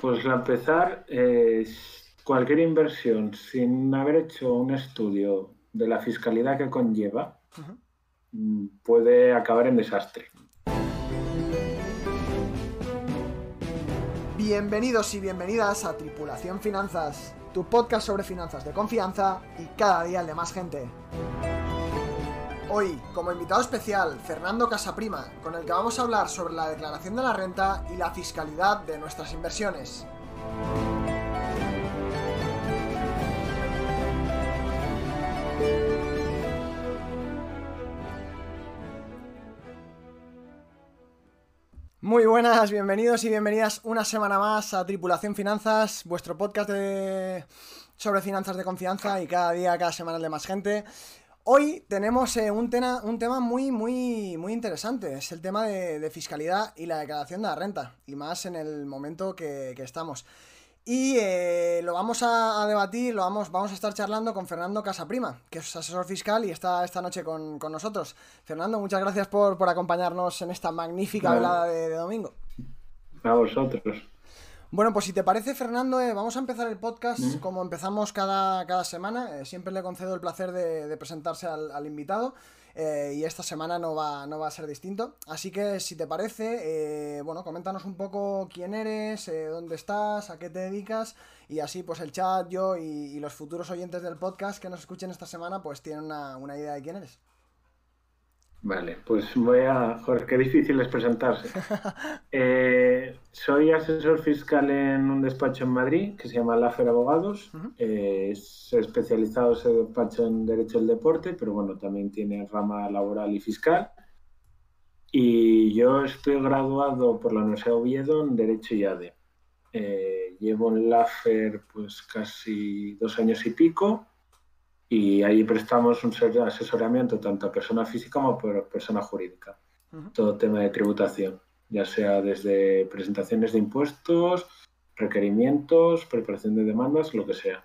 Pues a empezar, eh, cualquier inversión sin haber hecho un estudio de la fiscalidad que conlleva mm, puede acabar en desastre. Bienvenidos y bienvenidas a Tripulación Finanzas, tu podcast sobre finanzas de confianza y cada día el de más gente. Hoy, como invitado especial, Fernando Casaprima, con el que vamos a hablar sobre la declaración de la renta y la fiscalidad de nuestras inversiones. Muy buenas, bienvenidos y bienvenidas una semana más a Tripulación Finanzas, vuestro podcast sobre finanzas de confianza y cada día, cada semana el de más gente. Hoy tenemos eh, un, tema, un tema muy, muy, muy interesante. Es el tema de, fiscalidad y la declaración de la renta. Y más en el momento que, estamos. Y eh, lo vamos a, debatir, lo vamos, vamos a estar charlando con Fernando Casaprima, que es asesor fiscal y está esta noche con, nosotros. Fernando, muchas gracias por, acompañarnos en esta magnífica velada de, de domingo. A vosotros. Bueno, pues si te parece, Fernando, eh, vamos a empezar el podcast como empezamos cada, cada semana. Eh, siempre le concedo el placer de, presentarse al, invitado eh, y esta semana no va, no va a ser distinto. Así que si te parece, bueno, coméntanos un poco quién eres, dónde estás, a qué te dedicas y así pues el chat, yo y, los futuros oyentes del podcast que nos escuchen esta semana pues tienen una, una idea de quién eres. Vale, pues voy a... Joder, qué difícil es presentarse. Eh, soy asesor fiscal en un despacho en Madrid que se llama Lafer Abogados. Eh, es especializado ese despacho en Derecho del Deporte, pero bueno, también tiene rama laboral y fiscal. Y yo estoy graduado por la Universidad de Oviedo en Derecho y ADE. Eh, llevo en Lafer pues casi dos años y pico y ahí prestamos un asesoramiento tanto a persona física como a persona jurídica. Todo tema de tributación, ya sea desde presentaciones de impuestos, requerimientos, preparación de demandas, lo que sea.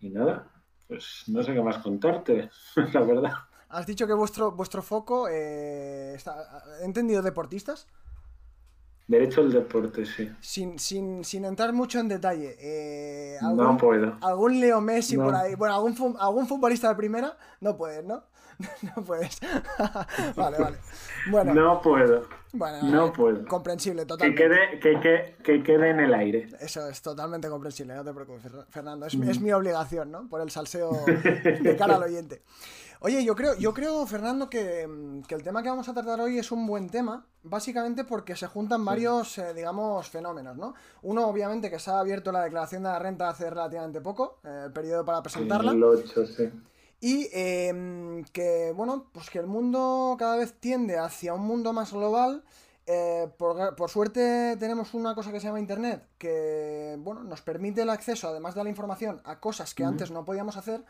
Y nada, pues no sé qué más contarte, la verdad. Has dicho que vuestro, vuestro foco, eh, está, ¿he entendido deportistas? Derecho al deporte, sí. Sin, sin, sin entrar mucho en detalle. Eh, no puedo. ¿Algún Leo Messi por ahí? Bueno, ¿algún, algún futbolista de primera? No puedes, ¿no? no puedes. vale, vale. Bueno. No puedo. Bueno, no puedo. Comprensible, totalmente. Que quede, que, que, que, quede en el aire. Eso es totalmente comprensible, no te preocupes, Fernando. Es, es mm. mi obligación, ¿no? Por el salseo de cara al oyente. Oye, yo creo, yo creo Fernando, que, el tema que vamos a tratar hoy es un buen tema, básicamente porque se juntan varios, eh, digamos, fenómenos, ¿no? Uno, obviamente, que se ha abierto la declaración de la renta hace relativamente poco, eh, el periodo para presentarla. El 8, sí. Y em, que, bueno, pues que el mundo cada vez tiende hacia un mundo más global. Eh, por, suerte tenemos una cosa que se llama Internet, que, bueno, nos permite el acceso, además de la información, a cosas que antes no podíamos hacer.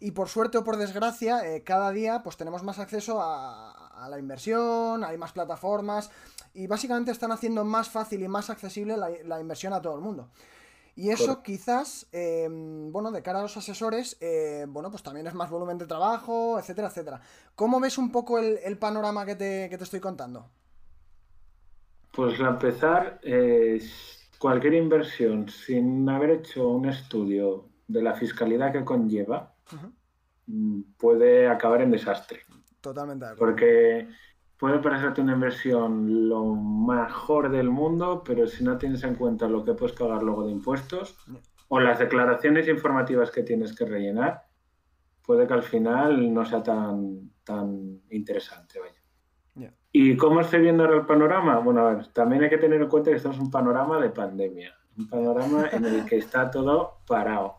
Y por suerte o por desgracia, eh, cada día pues tenemos más acceso a, la inversión, hay más plataformas y básicamente están haciendo más fácil y más accesible la, inversión a todo el mundo. Y eso quizás, em, bueno, de cara a los asesores, eh, bueno, pues también es más volumen de trabajo, etcétera, etcétera. ¿Cómo ves un poco el, panorama que te, estoy contando? Pues a empezar, cualquier inversión sin haber hecho un estudio de la fiscalidad que conlleva, Puede acabar en desastre. Totalmente de Porque puede parecerte una inversión lo mejor del mundo, pero si no tienes en cuenta lo que puedes pagar luego de impuestos o las declaraciones informativas que tienes que rellenar, puede que al final no sea tan, tan interesante. Vaya. ¿Y cómo estoy viendo ahora el panorama? Bueno, a ver, también hay que tener en cuenta que estamos en un panorama de pandemia, un panorama en el que está todo parado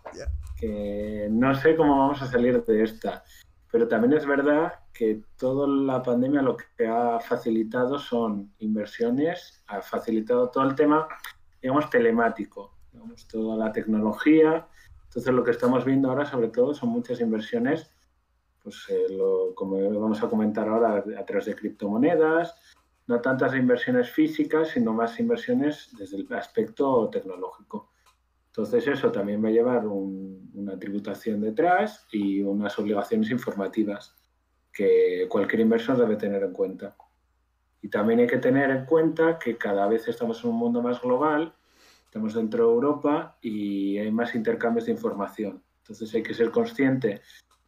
que no sé cómo vamos a salir de esta. Pero también es verdad que toda la pandemia lo que ha facilitado son inversiones, ha facilitado todo el tema, digamos, telemático, digamos, toda la tecnología. Entonces lo que estamos viendo ahora sobre todo son muchas inversiones, pues eh, como vamos a comentar ahora, a través de criptomonedas, no tantas inversiones físicas, sino más inversiones desde el aspecto tecnológico. Entonces eso también va a llevar una tributación detrás y unas obligaciones informativas que cualquier inversor debe tener en cuenta. Y también hay que tener en cuenta que cada vez estamos en un mundo más global Estamos dentro de Europa y hay más intercambios de información. Entonces hay que ser consciente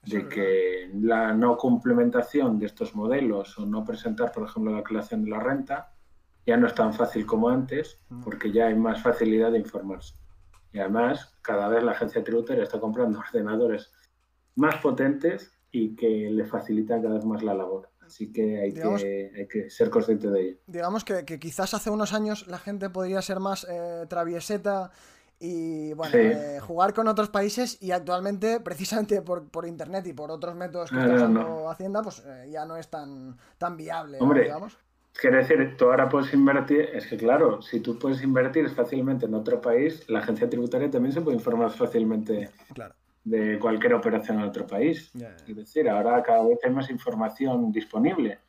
de que la no complementación de estos modelos o no presentar, por ejemplo, la declaración de la renta ya no es tan fácil como antes Mm. porque ya hay más facilidad de informarse. Y además, cada vez la agencia tributaria está comprando ordenadores más potentes y que le facilitan cada vez más la labor. Así que hay, Digamos- que, hay que ser consciente de ello. Digamos que, que quizás hace unos años la gente podría ser más eh, travieseta y bueno, Sí. eh, jugar con otros países y actualmente, precisamente por, por internet y por otros métodos que Ah, está no, usando no. Hacienda, pues eh, ya no es tan, tan viable, ¿no? Hombre, digamos. Quiere decir, tú ahora puedes invertir, es que claro, si tú puedes invertir fácilmente en otro país, la agencia tributaria también se puede informar fácilmente Claro. de cualquier operación en otro país. Ya. Es decir, ahora cada vez hay más información disponible.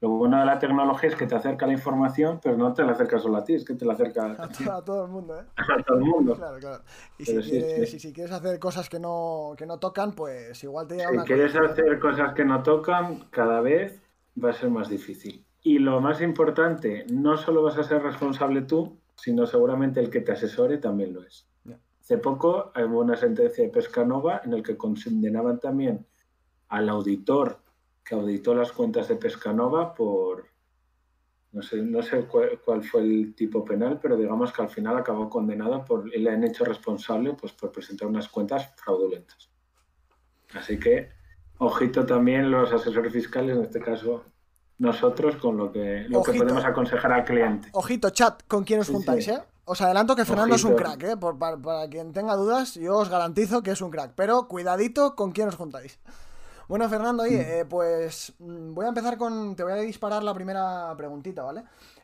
Lo bueno de la tecnología es que te acerca la información, pero no te la acerca solo a ti, es que te la acerca A, a todo el mundo, ¿eh? a todo el mundo. Claro, claro. Y si sí, quieres, sí. si quieres hacer cosas que no, que no tocan, pues igual te llega Si una quieres cosa- hacer cosas que no tocan, cada vez va a ser más difícil. Y lo más importante, no solo vas a ser responsable tú, sino seguramente el que te asesore también lo es. Hace poco hubo una sentencia de Pescanova en el que condenaban también al auditor que auditó las cuentas de Pescanova por, no sé, no sé cuál, cuál fue el tipo penal, pero digamos que al final acabó condenado por, y le han hecho responsable pues, por presentar unas cuentas fraudulentas. Así que, ojito también los asesores fiscales, en este caso nosotros, con lo que, lo que podemos aconsejar al cliente. Ojito, chat, con quién os juntáis, sí. ¿eh? Os adelanto que Fernando es un crack, ¿eh? Por- para, para quien tenga dudas, yo os garantizo que es un crack. Pero cuidadito con quién os juntáis. Bueno, Fernando, oye, eh, pues mm, voy a empezar con. Te voy a disparar la primera preguntita, ¿vale?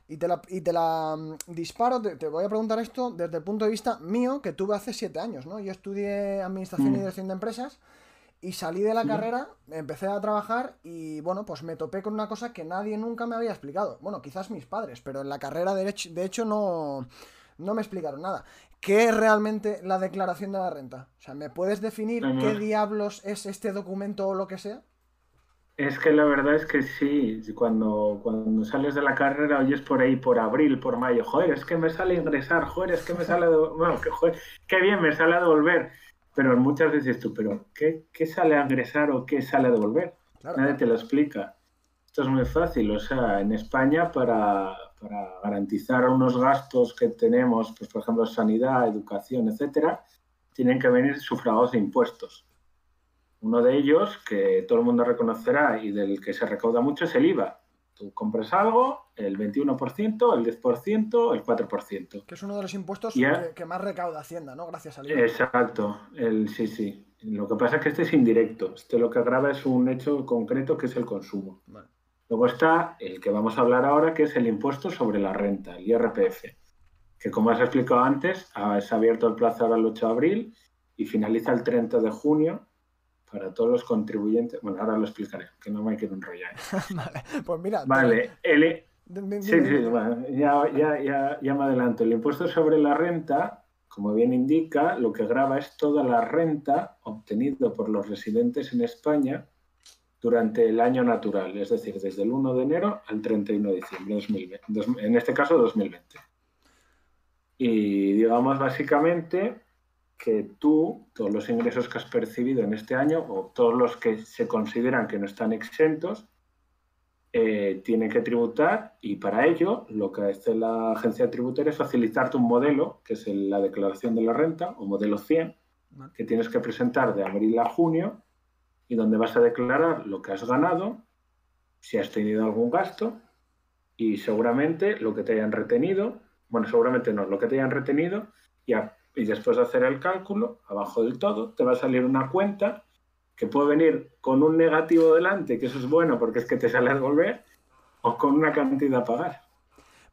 Y te la, y te la mm, disparo, te, te voy a preguntar esto desde el punto de vista mío, que tuve hace siete años, ¿no? Yo estudié Administración y Mm. Dirección de Empresas y salí de la Sí. carrera, empecé a trabajar y bueno, pues me topé con una cosa que nadie nunca me había explicado. Bueno, quizás mis padres, pero en la carrera de hecho, de hecho no, no me explicaron nada. ¿Qué es realmente la declaración de la renta? O sea, ¿me puedes definir qué diablos es este documento o lo que sea? Es que la verdad es que sí, cuando, cuando sales de la carrera oyes por ahí, por abril, por mayo, joder, es que me sale ingresar, joder, es que me sale, bueno, que, joder, qué bien, me sale a devolver. Pero muchas veces tú, pero ¿qué, qué sale a ingresar o qué sale a devolver? Claro, Nadie te lo explica. Esto es muy fácil, o sea, en España para, para garantizar unos gastos que tenemos, pues por ejemplo sanidad, educación, etcétera, tienen que venir sufragados de impuestos. Uno de ellos, que todo el mundo reconocerá y del que se recauda mucho, es el IVA. Tú compras algo, el 21%, el 10%, el 4%. que es uno de los impuestos que, que más recauda Hacienda, ¿no? Gracias al IVA. Exacto, el, sí, sí. Lo que pasa es que este es indirecto. Este lo que agrava es un hecho concreto que es el consumo. Vale. Luego está el que vamos a hablar ahora, que es el impuesto sobre la renta, el IRPF, que como has explicado antes, se ha abierto el plazo ahora el 8 de abril y finaliza el 30 de junio para todos los contribuyentes. Bueno, ahora lo explicaré, que no me quiero enrollar. vale, pues mira. Vale, el, Sí, sí, bueno, ya, ya, ya, ya me adelanto. El impuesto sobre la renta, como bien indica, lo que grava es toda la renta obtenida por los residentes en España durante el año natural, es decir, desde el 1 de enero al 31 de diciembre de 2020, dos- en este caso 2020. Y digamos básicamente que tú, todos los ingresos que has percibido en este año, o todos los que se consideran que no están exentos, eh, tiene que tributar y para ello lo que hace la agencia tributaria es facilitarte un modelo, que es la declaración de la renta o modelo 100, Vale. que tienes que presentar de abril a junio y donde vas a declarar lo que has ganado, si has tenido algún gasto y seguramente lo que te hayan retenido, bueno, seguramente no, lo que te hayan retenido y, a- y después de hacer el cálculo, abajo del todo, te va a salir una cuenta que puede venir con un negativo delante, que eso es bueno porque es que te sale a devolver, o con una cantidad a pagar.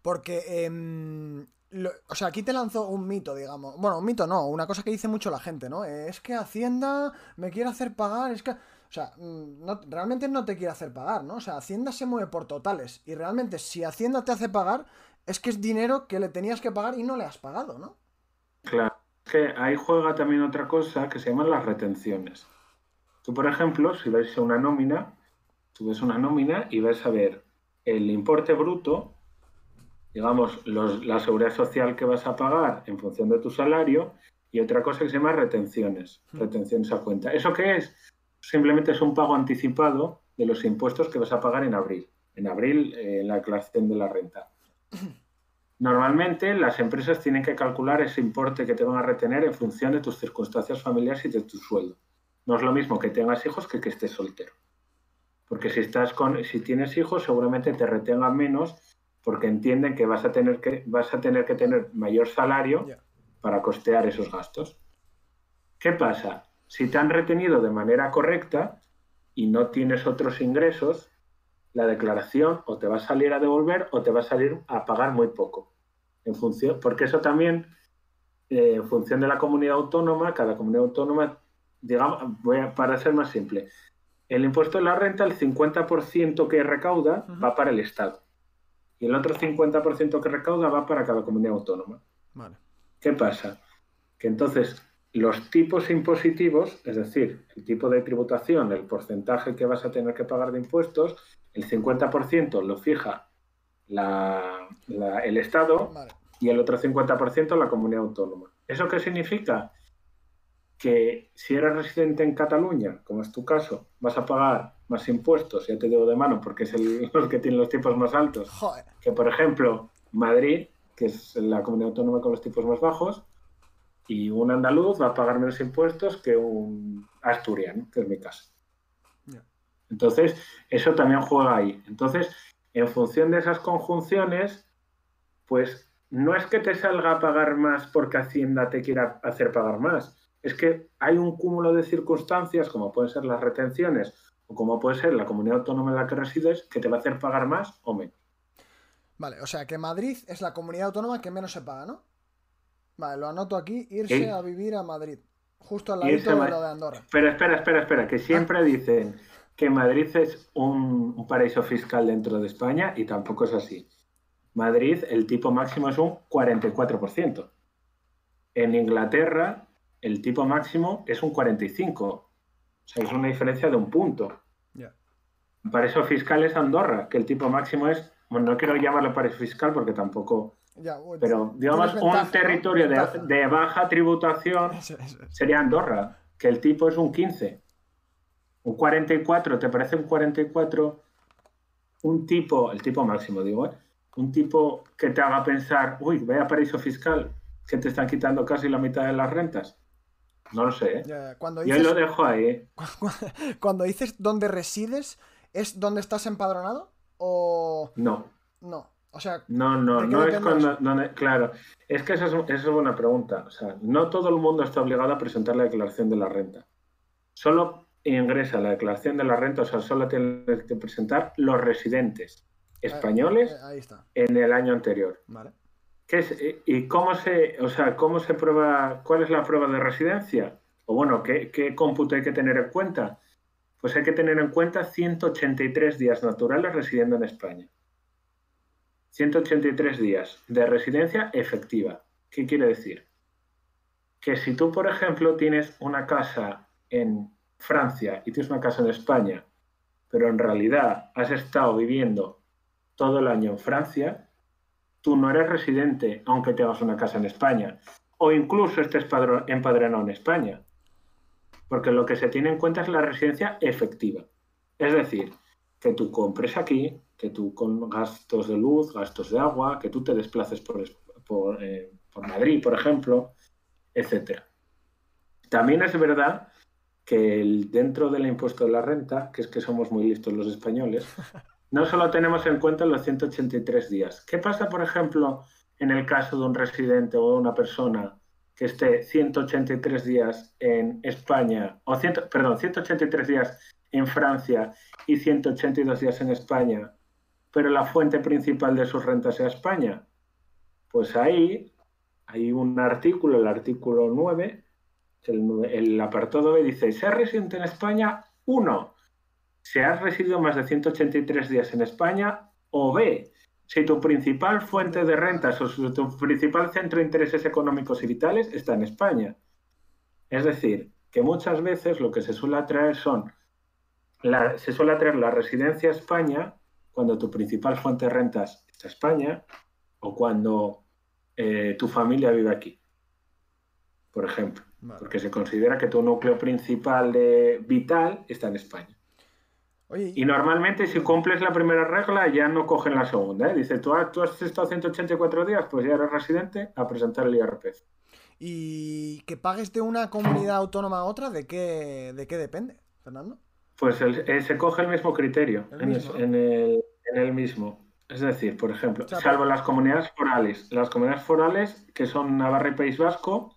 Porque, em, lo- o sea, aquí te lanzo un mito, digamos. Bueno, un mito no, una cosa que dice mucho la gente, ¿no? Es que Hacienda me quiere hacer pagar, es que... O sea, mm, realmente no te quiere hacer pagar, ¿no? O sea, Hacienda se mueve por totales. Y realmente, si Hacienda te hace pagar, es que es dinero que le tenías que pagar y no le has pagado, ¿no? Que ahí juega también otra cosa que se llaman las retenciones. Tú, por ejemplo, si ves una nómina, tú ves una nómina y vas a ver el importe bruto digamos, la seguridad social que vas a pagar en función de tu salario y otra cosa que se llama retenciones, hmm. retenciones a cuenta. ¿Eso qué es? Simplemente es un pago anticipado de los impuestos que vas a pagar en abril. En abril, eh, en la declaración de la renta. Normalmente las empresas tienen que calcular ese importe que te van a retener en función de tus circunstancias familiares y de tu sueldo. No es lo mismo que tengas hijos que que estés soltero. Porque si estás con, si tienes hijos, seguramente te retengan menos porque entienden que vas a tener que, vas a tener, que tener mayor salario para costear esos gastos. ¿Qué pasa? Si te han retenido de manera correcta y no tienes otros ingresos, la declaración o te va a salir a devolver o te va a salir a pagar muy poco. En función, porque eso también, eh, en función de la comunidad autónoma, cada comunidad autónoma, digamos, voy a, para ser más simple, el impuesto de la renta, el 50% que recauda va para el Estado y el otro 50% que recauda va para cada comunidad autónoma. ¿Qué pasa? Que entonces los tipos impositivos, es decir, el tipo de tributación, el porcentaje que vas a tener que pagar de impuestos, el 50% lo fija el Estado y el otro 50% la comunidad autónoma. ¿Eso qué significa? Que si eres residente en Cataluña, como es tu caso, vas a pagar más impuestos, ya te digo de mano, porque es el, los que tienen los tipos más altos, que por ejemplo Madrid, que es la comunidad autónoma con los tipos más bajos, y un andaluz va a pagar menos impuestos que un asturiano, que es mi caso. Entonces, eso también juega ahí. Entonces, en función de esas conjunciones, pues no es que te salga a pagar más porque Hacienda te quiera hacer pagar más, es que hay un cúmulo de circunstancias, como pueden ser las retenciones o como puede ser la comunidad autónoma en la que resides, que te va a hacer pagar más o menos. Vale, o sea que Madrid es la comunidad autónoma que menos se paga, ¿no? Vale, lo anoto aquí, irse a vivir a Madrid, justo al lado de lo de Andorra. Pero espera, espera, espera, que siempre dicen que Madrid es un, paraíso fiscal dentro de España y tampoco es así. Madrid, el tipo máximo es un 44%. En Inglaterra, el tipo máximo es un 45%. O sea, es una diferencia de un punto. Para eso fiscal es Andorra, que el tipo máximo es, bueno, no quiero llamarlo paraíso fiscal porque tampoco... pero digamos, un territorio de, baja tributación sería Andorra, que el tipo es un 15. Un 44, ¿te parece un 44? Un tipo, el tipo máximo, digo, ¿eh? un tipo que te haga pensar, uy, vaya paraíso fiscal, que te están quitando casi la mitad de las rentas. No lo sé. ¿eh? Cuando Yo lo dejo ahí. ¿eh? Cuando dices dónde resides, ¿es donde estás empadronado? ¿O.? No. No. O sea. No, no, no es cuando. claro. Es que esa es, esa es buena pregunta. O sea, no todo el mundo está obligado a presentar la declaración de la renta. Solo ingresa la declaración de la renta, o sea, solo tienen que presentar los residentes españoles eh, en el año anterior. Vale. ¿Qué ¿Y cómo se, o sea, cómo se prueba, cuál es la prueba de residencia? O bueno, ¿qué, ¿qué, cómputo hay que tener en cuenta? Pues hay que tener en cuenta 183 días naturales residiendo en España. 183 días de residencia efectiva. ¿Qué quiere decir? Que si tú, por ejemplo, tienes una casa en Francia y tienes una casa en España, pero en realidad has estado viviendo todo el año en Francia, tú no eres residente aunque tengas una casa en España o incluso estés empadronado en España. Porque lo que se tiene en cuenta es la residencia efectiva. Es decir, que tú compres aquí, que tú con gastos de luz, gastos de agua, que tú te desplaces por, por, eh, Madrid, por ejemplo, etc. También es verdad que dentro del impuesto de la renta, que es que somos muy listos los españoles, no solo tenemos en cuenta los 183 días. ¿Qué pasa, por ejemplo, en el caso de un residente o de una persona que esté 183 días en España, o perdón, 183 días en Francia y 182 días en España, pero la fuente principal de sus rentas sea España? Pues ahí hay un artículo, el artículo 9, el, apartado B dice, ser residente en España, uno, si has residido más de 183 días en España, o B, si tu principal fuente de rentas o tu principal centro de intereses económicos y vitales está en España. Es decir, que muchas veces lo que se suele atraer son, se suele atraer la residencia a España cuando tu principal fuente de rentas está en España o cuando eh, tu familia vive aquí, por ejemplo. Porque se considera que tu núcleo principal de vital está en España. y normalmente si cumples la primera regla ya no cogen la segunda. ¿eh? Dice, tú, tú has estado 184 días, pues ya eres residente a presentar el IRPF. ¿Y que pagues de una comunidad autónoma a otra? ¿De qué, de qué depende, Fernando? Pues eh, se coge el mismo criterio en, el, mismo. Es decir, por ejemplo, salvo las comunidades forales. Las comunidades forales, que son Navarra y País Vasco,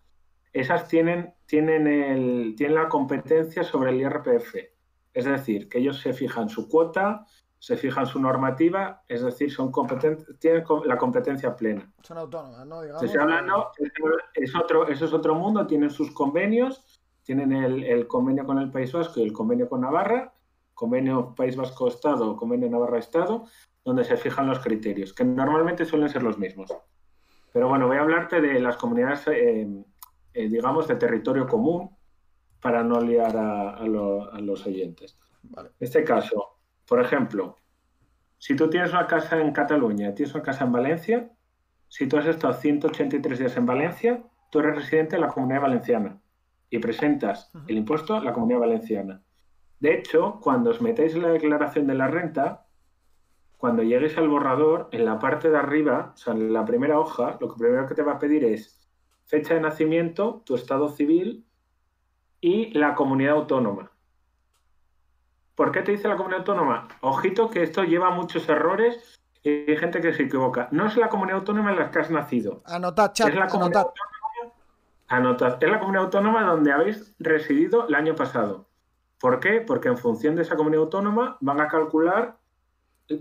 esas tienen, tienen, el, tienen la competencia sobre el IRPF. Es decir, que ellos se fijan su cuota, se fijan su normativa, es decir, son tienen la competencia plena. Son autónomas, ¿no? es otro, eso es otro mundo, tienen sus convenios, tienen el, convenio con el País Vasco y el convenio con Navarra, convenio País Vasco Estado, convenio Navarra Estado, donde se fijan los criterios, que normalmente suelen ser los mismos. Pero bueno, voy a hablarte de las comunidades, eh, eh, digamos, de territorio común, para no liar a, los oyentes. En este caso, por ejemplo, si tú tienes una casa en Cataluña, tienes una casa en Valencia, si tú has estado 183 días en Valencia, tú eres residente de la comunidad valenciana y presentas el impuesto a la comunidad valenciana. De hecho, cuando os metéis en la declaración de la renta, cuando llegues al borrador, en la parte de arriba, o sea, en la primera hoja, lo que primero que te va a pedir es fecha de nacimiento, tu estado civil y la comunidad autónoma. ¿Por qué te dice la comunidad autónoma? Ojito que esto lleva muchos errores y hay gente que se equivoca. No es la comunidad autónoma en la que has nacido. Anotad, chat, es la autónoma, Es la comunidad autónoma donde habéis residido el año pasado. ¿Por qué? Porque en función de esa comunidad autónoma van a calcular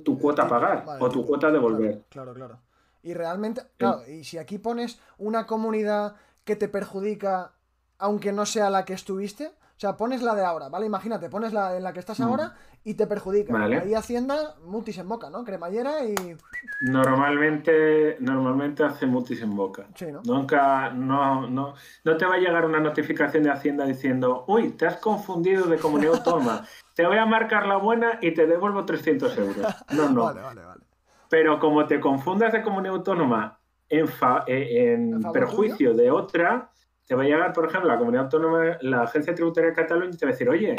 tu cuota a pagar o tu cuota a devolver. Claro, claro, Y realmente, claro, y si aquí pones una comunidad que te perjudica aunque no sea la que estuviste, o sea, pones la de ahora, ¿vale? Imagínate, pones la en la que estás mm. ahora y te perjudica. Ahí Hacienda, mutis en boca, ¿no? Cremallera y. Normalmente, normalmente hace mutis en boca. Sí, ¿no? Nunca, no, no, no te va a llegar una notificación de Hacienda diciendo, uy, te has confundido de comunidad autónoma. te voy a marcar la buena y te devuelvo 300 euros. No, no. vale, vale, vale. Pero como te confundas de comunidad autónoma en, eh, en perjuicio de otra, te va a llegar, por ejemplo, la comunidad autónoma, la Agencia Tributaria de Cataluña y te va a decir, oye,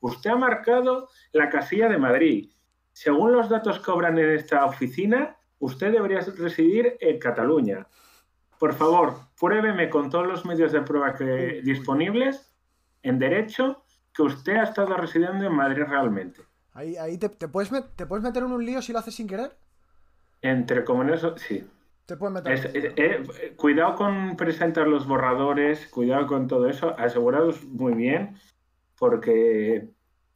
usted ha marcado la casilla de Madrid. Según los datos que obran en esta oficina, usted debería residir en Cataluña. Por favor, pruébeme con todos los medios de prueba que, disponibles en derecho que usted ha estado residiendo en Madrid realmente. Ahí, ahí te, puedes ¿te puedes meter en un lío si lo haces sin querer? Entre comunidades, sí. Te meter. Eh, cuidado con presentar los borradores, cuidado con todo eso, asegurados muy bien, porque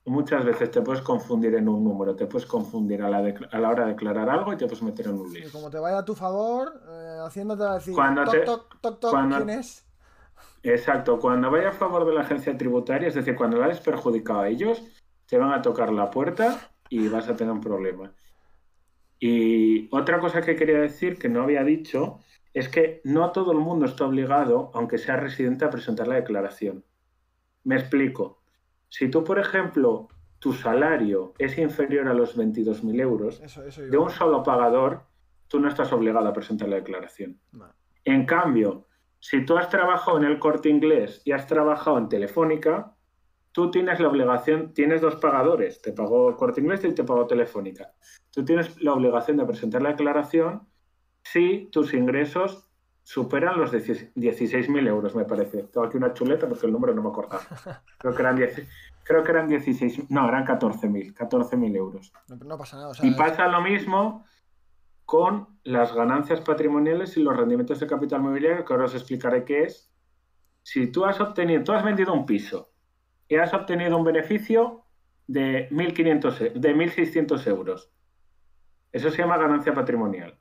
muchas veces te puedes confundir en un número, te puedes confundir a la, a la hora de declarar algo y te puedes meter en un lío. Y como te vaya a tu favor, eh, haciéndote decir, cuando toc, toc, toc, ¿quién es? Exacto, cuando vaya a favor de la agencia tributaria, es decir, cuando la hayas perjudicado a ellos, te van a tocar la puerta y vas a tener un problema. Y otra cosa que quería decir que no había dicho es que no todo el mundo está obligado, aunque sea residente, a presentar la declaración. Me explico. Si tú, por ejemplo, tu salario es inferior a los 22.000 euros, de un solo pagador, tú no estás obligado a presentar la declaración. En cambio, si tú has trabajado en el corte inglés y has trabajado en Telefónica, tú tienes la obligación, tienes dos pagadores, te pagó Corte Inglés y te pagó Telefónica. Tú tienes la obligación de presentar la declaración si tus ingresos superan los 16.000 euros, me parece. Tengo aquí una chuleta porque el número no me acuerdo. Creo que eran, 10, creo que eran 16, no, eran 14.000, 14.000 euros. No, pasa nada. y pasa lo mismo con las ganancias patrimoniales y los rendimientos de capital mobiliario, que ahora os explicaré qué es. Si tú has obtenido, tú has vendido un piso y has obtenido un beneficio de 1.500, e, de 1.600 euros. Eso se llama ganancia patrimonial.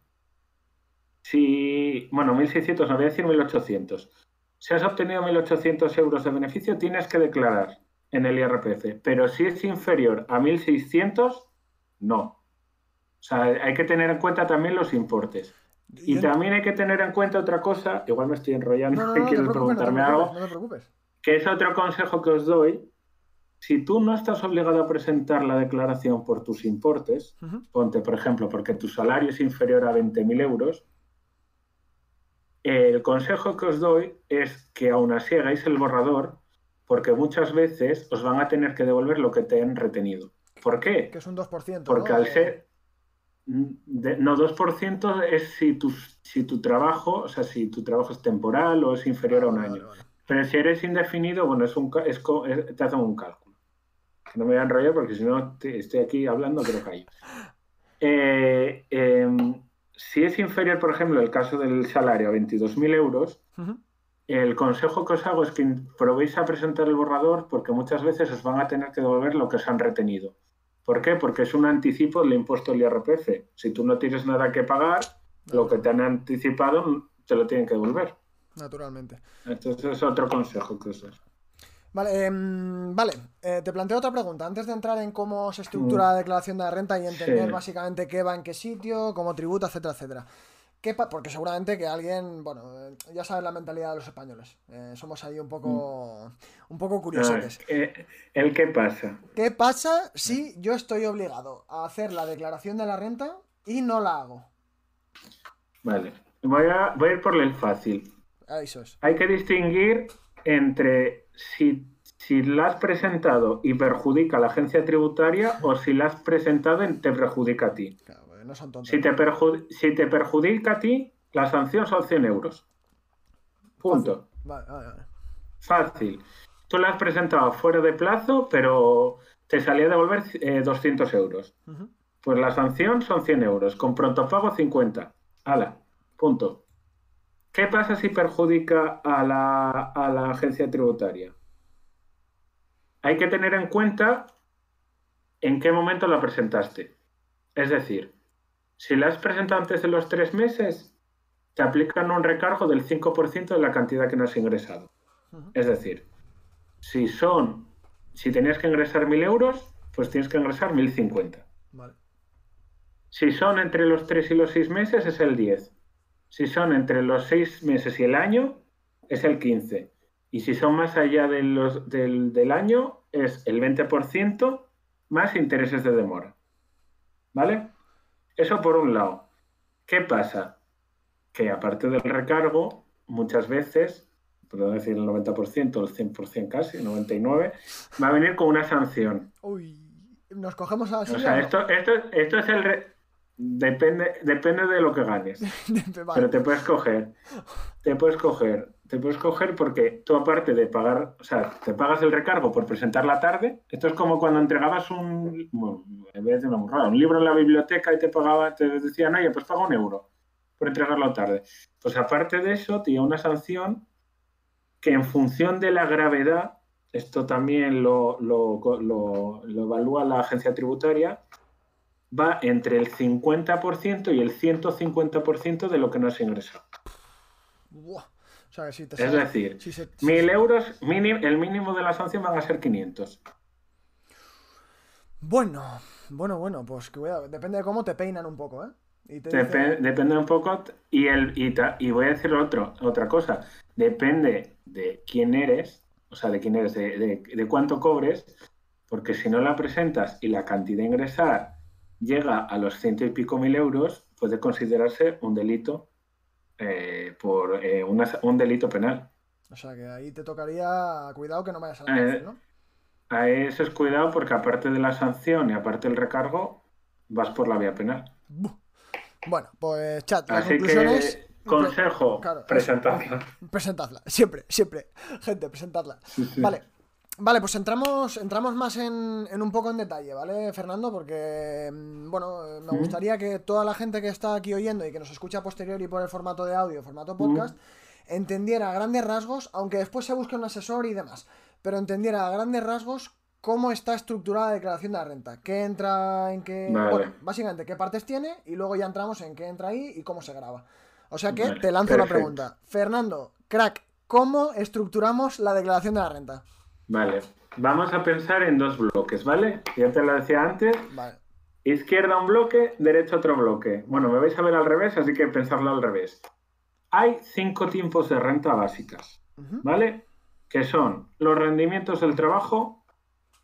Si, bueno, 1.600, no voy a decir 1.800. Si has obtenido 1.800 euros de beneficio, tienes que declarar en el IRPF. Pero si es inferior a 1.600, no. O sea, hay que tener en cuenta también los importes. Y también hay que tener en cuenta otra cosa, igual me estoy enrollando, no, quieres preguntarme algo. No te preocupes que es otro consejo que os doy. Si tú no estás obligado a presentar la declaración por tus importes, ponte, por ejemplo, porque tu salario es inferior a 20.000 euros, el consejo que os doy es que aún así hagáis el borrador, porque muchas veces os van a tener que devolver lo que te han retenido. ¿Por qué? Que es un 2%. Porque ¿no? al ser... no, 2% es si tu, si tu trabajo, o sea, si tu trabajo es temporal o es inferior a un Vale, año. Pero si eres indefinido, bueno, es un, es- te hacen un cálculo. Que no me voy a enrollar porque si no estoy aquí hablando, creo que hay. Eh, em, si es inferior, por ejemplo, el caso del salario a 22.000 euros, el consejo que os hago es que probéis a presentar el borrador porque muchas veces os van a tener que devolver lo que os han retenido. ¿Por qué? Porque es un anticipo del impuesto del IRPF. Si tú no tienes nada que pagar, lo que te han anticipado te lo tienen que devolver. Naturalmente. Entonces es otro consejo que os doy. Vale, em, vale. eh, te planteo otra pregunta. Antes de entrar en cómo se estructura la declaración de la renta y entender Sí. básicamente qué va en qué sitio, cómo tributa, etcétera, etcétera. ¿Qué Porque seguramente que alguien, bueno, ya sabes la mentalidad de los españoles. Eh, somos ahí un poco, un poco Ah, curiosos. eh, ¿El qué pasa? ¿Qué pasa si yo estoy obligado a hacer la declaración de la renta y no la hago? Vale. Voy a, voy a ir por el fácil. Eso es. Hay que distinguir entre si, si la has presentado y perjudica a la agencia tributaria o si la has presentado y te perjudica a ti. Claro, porque no son tontos. Si te, perju- si te perjudica a ti, la sanción son 100 euros. Punto. Vale, vale, vale. Fácil. Tú la has presentado fuera de plazo, pero te salía a devolver eh, 200 euros. Pues la sanción son 100 euros, con pronto pago 50. Hala, punto. ¿Qué pasa si perjudica a la, a la agencia tributaria? Hay que tener en cuenta en qué momento la presentaste. Es decir, si la has presentado antes de los tres meses, te aplican un recargo del 5% de la cantidad que no has ingresado. Es decir, si son, si tenías que ingresar 1.000 euros, pues tienes que ingresar 1.050. Vale. Si son entre los 3 y los 6 meses, es el 10. Si son entre los 6 meses y el año, es el 15. Y si son más allá de los- del, del año, es el 20% más intereses de demora. ¿Vale? Eso por un lado. ¿Qué pasa? Que aparte del recargo, muchas veces, puedo decir el 90%, el 100% casi, el 99%, va a venir con una sanción. Uy, nos cogemos a la O sea, ¿no? esto, esto, esto es el... re- Depende, depende de lo que ganes. Vale. Pero te puedes coger. Te puedes coger. Te puedes coger porque tú aparte de pagar, o sea, te pagas el recargo por presentar la tarde. Esto es como cuando entregabas un, bueno, en vez de una burrada, un libro en la biblioteca y te pagaba, te decían, oye, pues paga un euro por entregarlo tarde. Pues aparte de eso, tiene una sanción que en función de la gravedad, esto también lo, lo, lo- lo evalúa la agencia tributaria, va entre el 50% y el 150% de lo que no has ingresado. Buah. O sea, si te Es sale- decir, si se- si- Mil euros, mini- el mínimo de la sanción van a ser 500. Bueno, bueno, bueno, pues cuidado. Depende de cómo te peinan un poco, ¿eh? Y te Depe- dicen- Depende un poco. Y, el, y, ta- y voy a decir otro, otra cosa. Depende de quién eres, o sea, de quién eres, de, de- de cuánto cobres, porque si no la presentas y la cantidad a ingresar llega a los ciento y pico mil euros, puede considerarse un delito eh, por eh, una- un delito penal. O sea, que ahí te tocaría. Cuidado que no vayas a la Eh, cárcel, ¿no? A eso es cuidado porque aparte de la sanción y aparte del recargo, vas por la vía penal. Bueno, pues chat, las Así conclusiones. que, consejo, Claro, presentadla. Presentadla, siempre, siempre. Gente, presentadla. Sí, sí. Vale. Vale, pues entramos, entramos más en, en un poco en detalle, ¿vale, Fernando? Porque, mm, bueno, eh, me gustaría que toda la gente que está aquí oyendo y que nos escucha a posteriori por el formato de audio, formato podcast, entendiera a grandes rasgos, aunque después se busque un asesor y demás, pero entendiera a grandes rasgos cómo está estructurada la declaración de la renta, qué entra en qué... Vale. Bueno, básicamente qué partes tiene y luego ya entramos en qué entra ahí y cómo se graba. O sea que Vale, te lanzo la perfecto. pregunta. Fernando, crack, ¿cómo estructuramos la declaración de la renta? Vale, vamos a pensar en dos bloques, ¿vale? Ya te lo decía antes. Vale. Izquierda un bloque, derecha otro bloque. Bueno, me vais a ver al revés, así que pensarlo al revés. Hay cinco tipos de renta básicas. ¿vale? Que son los rendimientos del trabajo,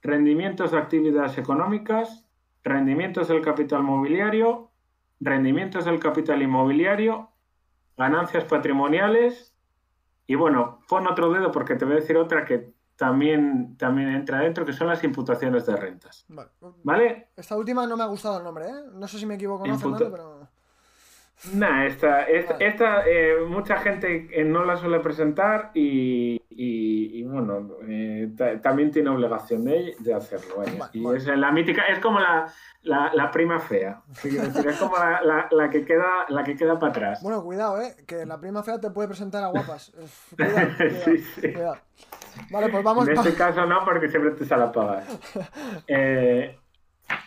rendimientos de actividades económicas, rendimientos del capital mobiliario, rendimientos del capital inmobiliario ganancias patrimoniales y bueno, pon otro dedo porque te voy a decir otra que también, también entra dentro, que son las imputaciones de rentas. Vale. Esta última no me ha gustado el nombre, ¿eh? No sé si me equivoco, no, Fernando, pero... Nah, esta, esta, eh, mucha gente eh, no la suele presentar y, bueno, eh, también tiene obligación de, de hacerlo. y es la mítica, es como la, la, prima fea. Es como la, la, que queda, la que queda para atrás. Bueno, cuidado, eh, que la prima fea te puede presentar a guapas. Cuidado, Vale, pues vamos. En este caso no, porque siempre te sale a pagar.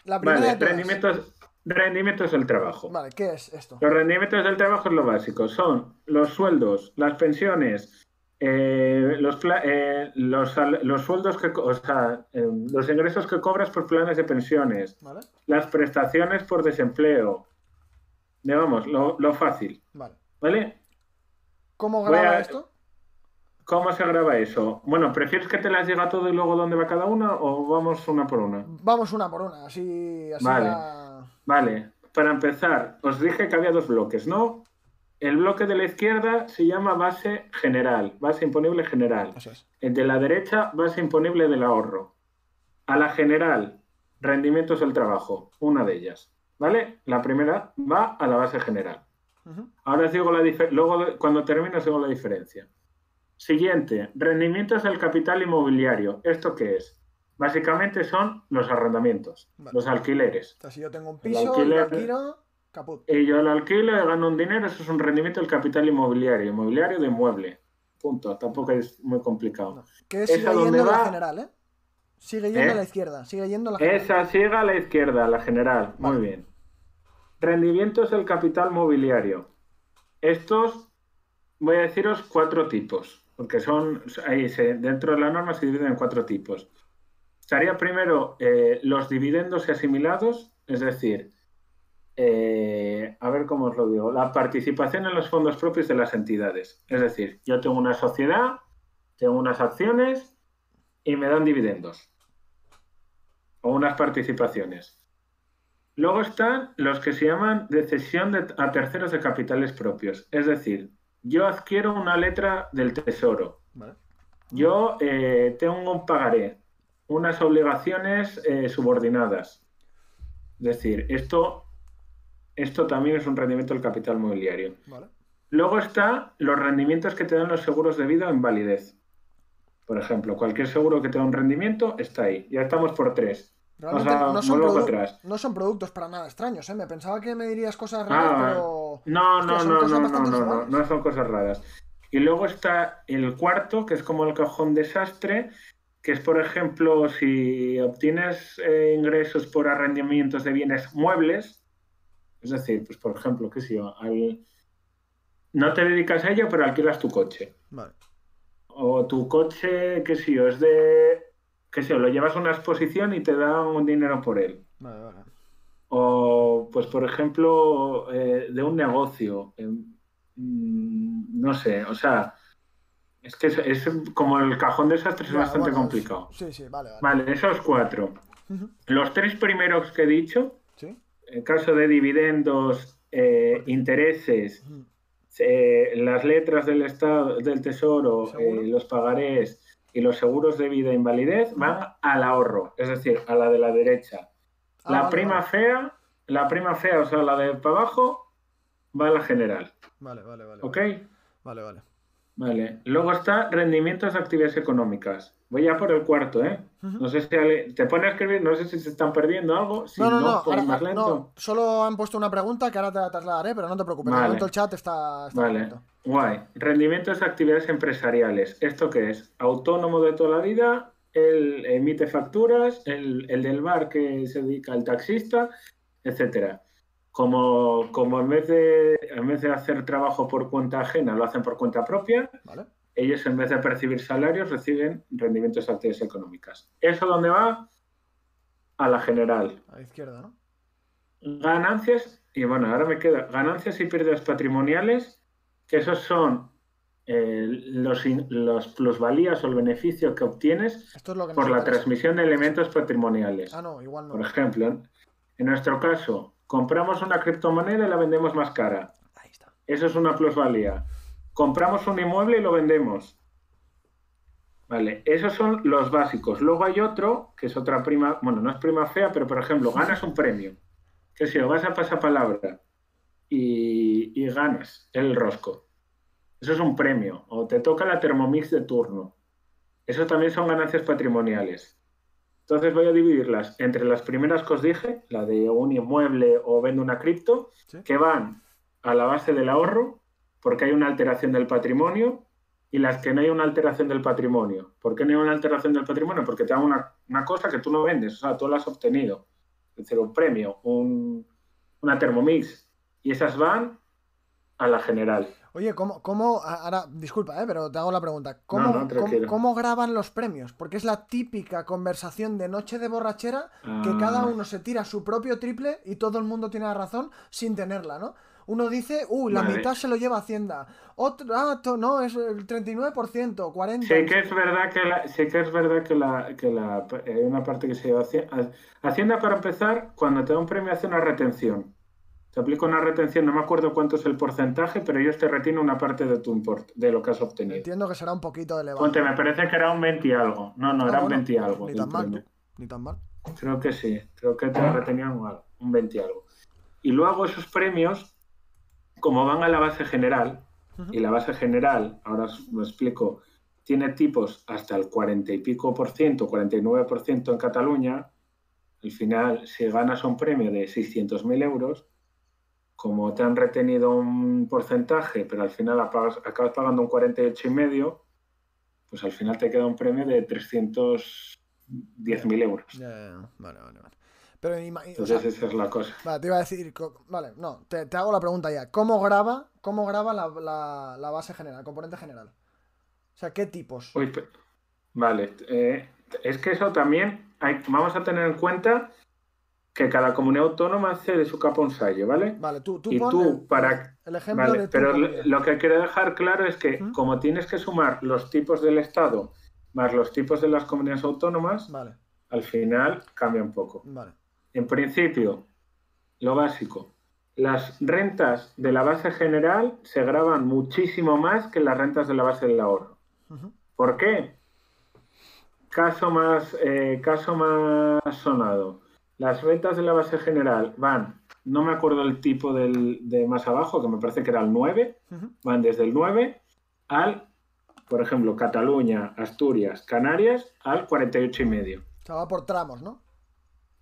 la primera vale, rendimientos Rendimientos del trabajo. Vale, ¿qué es esto? Los rendimientos del trabajo es lo básico. Son los sueldos, las pensiones, eh, los, eh, los, los, sueldos que, o sea, eh, los ingresos que cobras por planes de pensiones, las prestaciones por desempleo. Digamos, lo, lo fácil. Vale. ¿Vale? ¿Cómo graba esto? ¿Cómo se graba eso? Bueno, ¿prefieres que te las diga todo y luego dónde va cada una o vamos una por una? Vamos una por una, así, así vale. Vale, para empezar, os dije que había dos bloques, ¿no? El bloque de la izquierda se llama base general, base imponible general. El de la derecha, base imponible del ahorro. A la general, rendimientos del trabajo, una de ellas. ¿Vale? La primera va a la base general. Ahora os digo la diferencia. Luego, cuando termine, os digo la diferencia. Siguiente, rendimientos del capital inmobiliario. ¿Esto qué es? Básicamente son los arrendamientos, los alquileres. si yo tengo un piso, lo alquilo, caput. Y yo lo alquilo y gano un dinero, eso es un rendimiento del capital inmobiliario, inmobiliario de inmueble. Punto. Tampoco es muy complicado. Que sigue yendo la general, ¿eh? Sigue yendo a ¿Eh? la izquierda, sigue yendo a la general. Esa sigue a la izquierda, la general. Muy bien. Rendimientos del capital mobiliario. Estos, voy a deciros cuatro tipos, porque son, ahí se, dentro de la norma se dividen en cuatro tipos. Estaría primero eh, los dividendos asimilados, es decir, eh, a ver cómo os lo digo, la participación en los fondos propios de las entidades. Es decir, yo tengo una sociedad, tengo unas acciones y me dan dividendos o unas participaciones. Luego están los que se llaman de cesión a terceros de capitales propios. Es decir, yo adquiero una letra del tesoro. Yo eh, tengo un pagaré unas obligaciones eh, subordinadas. Es decir, esto, esto también es un rendimiento del capital mobiliario. Luego está los rendimientos que te dan los seguros de vida en validez. Por ejemplo, cualquier seguro que te da un rendimiento está ahí. Ya estamos por tres. no, son productos para nada extraños, ¿eh? Me pensaba que me dirías cosas raras, ah, pero. No, no, no, no, no, no, no son cosas raras. Y luego está el cuarto, que es como el cajón desastre, que es, por ejemplo, si obtienes eh, ingresos por arrendamientos de bienes muebles, es decir, pues por ejemplo, qué sé yo, no te dedicas a ello, pero alquilas tu coche. O tu coche, qué sé yo, es de, qué sé yo, lo llevas a una exposición y te dan un dinero por él. O, pues, por ejemplo, eh, de un negocio. Mm, no sé, o sea, es que es, como el cajón de desastres es bastante complicado. Sí, sí, vale, vale. esos cuatro. Los tres primeros que he dicho, en caso de dividendos, eh, intereses, eh, las letras del Estado, del Tesoro, eh, los pagarés y los seguros de vida e invalidez van al ahorro, es decir, a la de la derecha. Ah, la prima fea, la prima fea, o sea, la de para abajo, va a la general. Vale, vale, vale. ¿Ok? Vale, vale. Vale. Luego está rendimientos de actividades económicas. Voy ya por el cuarto, ¿eh? No sé si te pone a escribir, no sé si se están perdiendo algo. no, no, no, pues no, Solo han puesto una pregunta que ahora te la trasladaré, pero no te preocupes. Vale. el chat está. vale. Guay. Rendimientos de actividades empresariales. ¿Esto qué es? Autónomo de toda la vida, él emite facturas, el, el del bar que se dedica al taxista, etcétera como, como en, vez de, en vez de hacer trabajo por cuenta ajena, lo hacen por cuenta propia, ellos en vez de percibir salarios reciben rendimientos de actividades económicas. ¿Eso dónde va? A la general. A la izquierda, ¿no? Ganancias, y bueno, ahora me queda ganancias y pérdidas patrimoniales, que esos son eh, los, los, plusvalías o el beneficio que obtienes por la transmisión de elementos patrimoniales. Ah, no, igual no. Por ejemplo, en nuestro caso, compramos una criptomoneda y la vendemos más cara. Ahí está. Eso es una plusvalía. Compramos un inmueble y lo vendemos. Vale, esos son los básicos. Luego hay otro, que es otra prima, bueno, no es prima fea, pero por ejemplo, ganas un premio. Que si lo vas a pasapalabra y, y ganas el rosco, eso es un premio. O te toca la Thermomix de turno. Eso también son ganancias patrimoniales. Entonces voy a dividirlas entre las primeras que os dije, la de un inmueble o vendo una cripto, que van a la base del ahorro, porque hay una alteración del patrimonio, y las que no hay una alteración del patrimonio. ¿Por qué no hay una alteración del patrimonio? Porque te dan una, cosa que tú no vendes, o sea, tú la has obtenido. Es decir, un premio, un, una Thermomix, y esas van a la general. Oye, ¿cómo, cómo ahora, disculpa, eh, pero te hago la pregunta, ¿cómo, ¿cómo, graban los premios? Porque es la típica conversación de noche de borrachera que ah. cada uno se tira su propio triple y todo el mundo tiene la razón sin tenerla, ¿no? Uno dice, uh, la mitad se lo lleva Hacienda. Otro, ah, no, es el 39%, 40%. Sí que es verdad que la, sí que es verdad que la, que la, hay una parte que se lleva Hacienda. Hacienda para empezar, cuando te da un premio hace una retención. Te aplica una retención, no me acuerdo cuánto es el porcentaje, pero ellos te retienen una parte de tu import, de lo que has obtenido. Entiendo que será un poquito elevado. Ponte, me parece que era un 20 y algo. No, no, ah, era un 20 y algo. Ni tan mal, Ni tan mal. Creo que sí, creo que te retenían un 20 y algo. Y luego esos premios, como van a la base general, y la base general, ahora os lo explico, tiene tipos hasta el 40 y pico por ciento, 49 por ciento en Cataluña, al final, si ganas un premio de 600.000 euros, como te han retenido un porcentaje, pero al final acabas, pagando un 48,5, pues al final te queda un premio de 310.000 euros. Vale, vale, vale. Pero, Entonces esa es la cosa. Vale, te iba a decir, vale, no, te, hago la pregunta ya. ¿Cómo graba, cómo graba la, base general, el componente general? O sea, ¿qué tipos? vale, eh, es que eso también hay, vamos a tener en cuenta que cada comunidad autónoma hace de su capa un sallo, ¿vale? Vale, tú, tú y tú para... el ejemplo de Pero lo que quiero dejar claro es que como tienes que sumar los tipos del Estado más los tipos de las comunidades autónomas, vale. al final cambia un poco. Vale. En principio, lo básico, las rentas de la base general se graban muchísimo más que las rentas de la base del ahorro. ¿Por qué? Caso más, eh, caso más sonado las rentas de la base general van, no me acuerdo el tipo del, de más abajo, que me parece que era el 9, van desde el 9 al, por ejemplo, Cataluña, Asturias, Canarias, al 48 y medio. O sea, va por tramos, ¿no?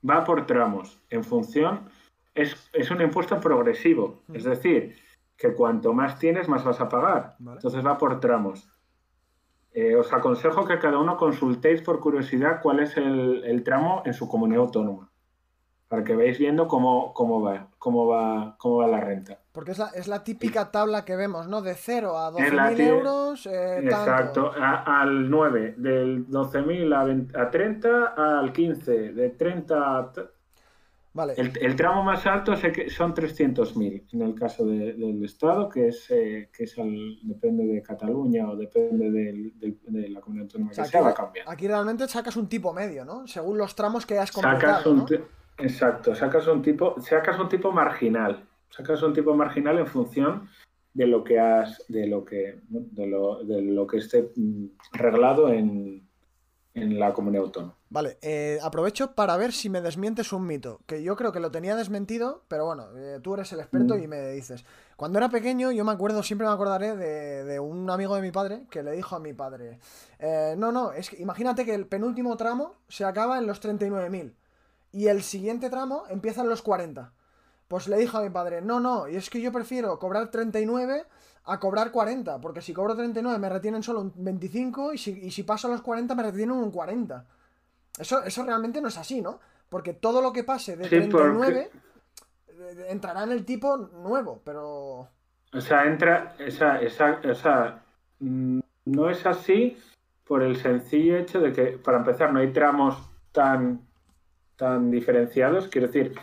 Va por tramos, en función, es, un impuesto progresivo, es decir, que cuanto más tienes, más vas a pagar. Entonces va por tramos. Eh, os aconsejo que cada uno consultéis por curiosidad cuál es el tramo en su comunidad autónoma para que veáis viendo cómo, cómo, va, cómo, va, cómo va la renta. Porque es la, es la típica tabla que vemos, ¿no? De 0 a 12.000 euros. Eh, exacto, al 9, del 12.000 a, a 30, al 15, de 30 a... Vale. El, tramo más alto sé que son 300.000 en el caso del Estado, que es, eh, que es depende de Cataluña o depende de la comunidad autónoma que sea, va Aquí realmente sacas un tipo medio, ¿no? Según los tramos que has completado, ¿no? Exacto, sacas un tipo, sacas un tipo marginal, sacas un tipo marginal en función de lo que has, de lo que, de lo, de lo que esté mm, reglado en, en la comunidad autónoma. Vale, eh, aprovecho para ver si me desmientes un mito, que yo creo que lo tenía desmentido, pero bueno, eh, tú eres el experto y mm. me dices. Cuando era pequeño, yo me acuerdo, siempre me acordaré de, de un amigo de mi padre que le dijo a mi padre, eh, no, no, es que imagínate que el penúltimo tramo se acaba en los 39.000 y el siguiente tramo empieza en los 40. Pues le dijo a mi padre, no, no, y es que yo prefiero cobrar 39 a cobrar 40, porque si cobro 39 me retienen solo un 25 y si, y si paso a los 40 me retienen un 40. Eso, eso realmente no es así, ¿no? Porque todo lo que pase de 39 eh, entrará en el tipo nuevo, pero... O sea, entra, esa, esa, esa, mm, no es así por el sencillo hecho de que, para empezar, no hay tramos tan tan diferenciados. Quiero decir,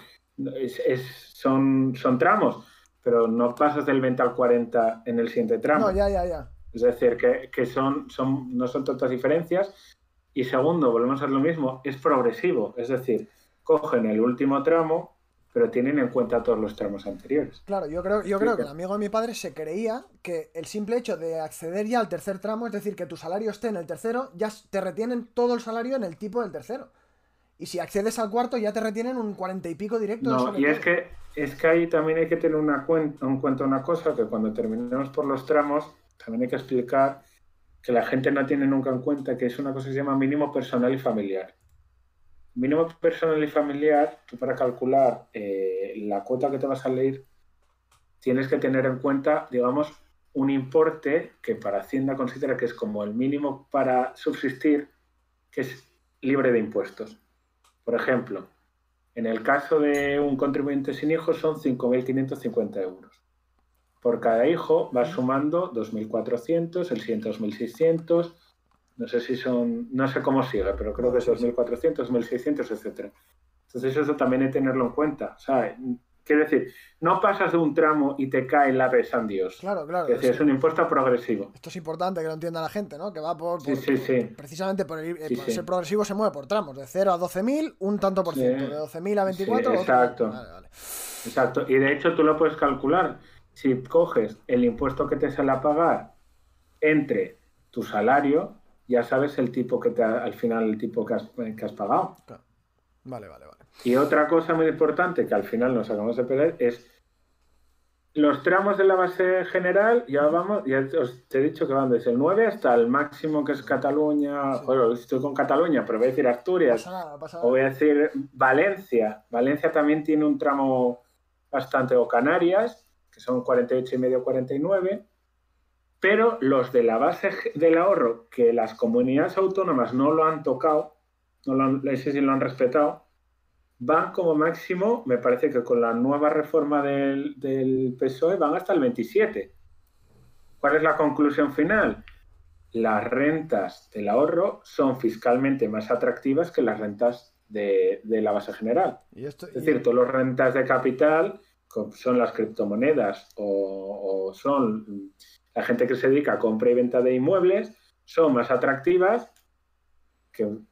es, son, son tramos, pero no pasas del 20 al 40 en el siguiente tramo. No, ya, ya, ya. Es decir, que, son, son, no son tantas diferencias. Y segundo, volvemos a lo mismo, es progresivo. Es decir, cogen el último tramo, pero tienen en cuenta todos los tramos anteriores. Claro, yo creo, yo creo que el amigo de mi padre se creía que el simple hecho de acceder ya al tercer tramo, es decir, que tu salario esté en el tercero, ya te retienen todo el salario en el tipo del tercero. Y si accedes al cuarto, ya te retienen un cuarenta y pico directo. No, y es que, es que ahí también hay que tener una cuenta, en cuenta una cosa, que cuando terminemos por los tramos, también hay que explicar que la gente no tiene nunca en cuenta que es una cosa que se llama mínimo personal y familiar. Mínimo personal y familiar, tú para calcular eh, la cuota que te va a salir, tienes que tener en cuenta, digamos, un importe que para Hacienda considera que es como el mínimo para subsistir, que es libre de impuestos. Por ejemplo, en el caso de un contribuyente sin hijos son 5.550 euros. Por cada hijo vas sumando 2.400, el siguiente 2.600, no sé si son, no sé cómo sigue, pero creo que es 2.400, 2.600, etc. Entonces eso también hay que tenerlo en cuenta. O sea, Quiero decir, no pasas de un tramo y te cae la vez San Dios. Claro, claro. Es decir, es un impuesto progresivo. Esto es importante que lo entienda la gente, ¿no? Que va por. sí, sí, sí. Precisamente por, el, ser progresivo se mueve por tramos. De 0 a 12.000, un tanto por ciento. De 12.000 a 24. exacto. Exacto. Y de hecho tú lo puedes calcular. Si coges el impuesto que te sale a pagar entre tu salario, ya sabes el tipo que te al final el tipo que has, que has pagado. Vale, vale, vale. Y otra cosa muy importante que al final nos acabamos de perder es los tramos de la base general, ya vamos, ya os he dicho que van desde el 9 hasta el máximo que es Cataluña, bueno, estoy con Cataluña, pero voy a decir Asturias, o voy a decir Valencia. Valencia también tiene un tramo bastante, o Canarias, que son 48 y medio, 49, pero los de la base del ahorro, que las comunidades autónomas no lo han tocado, no, han, lo han respetado, van como máximo, me parece que con la nueva reforma del, PSOE van hasta el 27. ¿Cuál es la conclusión final? Las rentas del ahorro son fiscalmente más atractivas que las rentas de, la base general. es decir, todas las rentas de capital, son las criptomonedas o, o son la gente que se dedica a compra y venta de inmuebles, son más atractivas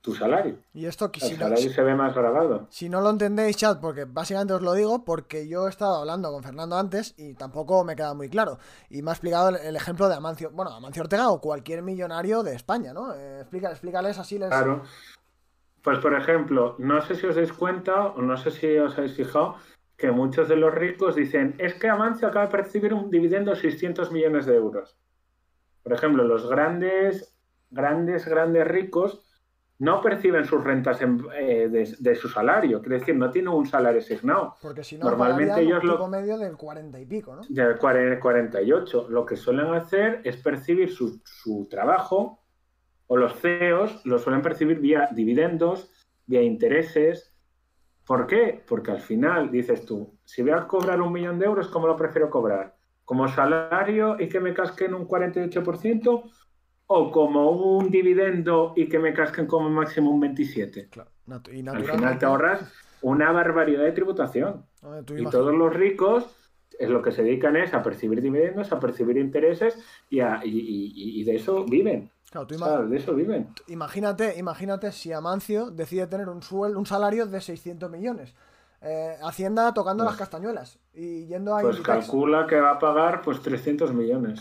tu salario. Y esto que si salario se ve más grabado. Si no lo entendéis, chat, porque básicamente os lo digo porque yo he estado hablando con Fernando antes y tampoco me queda muy claro. Y me ha explicado el, ejemplo de Amancio, bueno, Amancio Ortega o cualquier millonario de España, ¿no? Eh, explícales así. Les... Claro. Pues por ejemplo, no sé si os dais cuenta o no sé si os habéis fijado que muchos de los ricos dicen, es que Amancio acaba de percibir un dividendo de 600 millones de euros. Por ejemplo, los grandes, grandes, grandes ricos no perciben sus rentas eh, de, su salario, quiere decir, no tienen un salario asignado. Porque si no, normalmente ellos un lo medio del 40 y pico, ¿no? Del 48. Lo que suelen hacer es percibir su, trabajo, o los CEOs lo suelen percibir vía dividendos, vía intereses. ¿Por qué? Porque al final dices tú, si voy a cobrar un millón de euros, ¿cómo lo prefiero cobrar? ¿Como salario y que me casquen un 48%? O como un dividendo y que me casquen como máximo un 27. Claro. Al final te ahorras una barbaridad de tributación. y todos los ricos es lo que se dedican es a percibir dividendos, a percibir intereses y, y, de eso viven. Claro, de eso viven. Imagínate, imagínate si Amancio decide tener un sueldo, un salario de 600 millones. Eh, Hacienda tocando las castañuelas y yendo a Pues calcula que va a pagar pues 300 millones.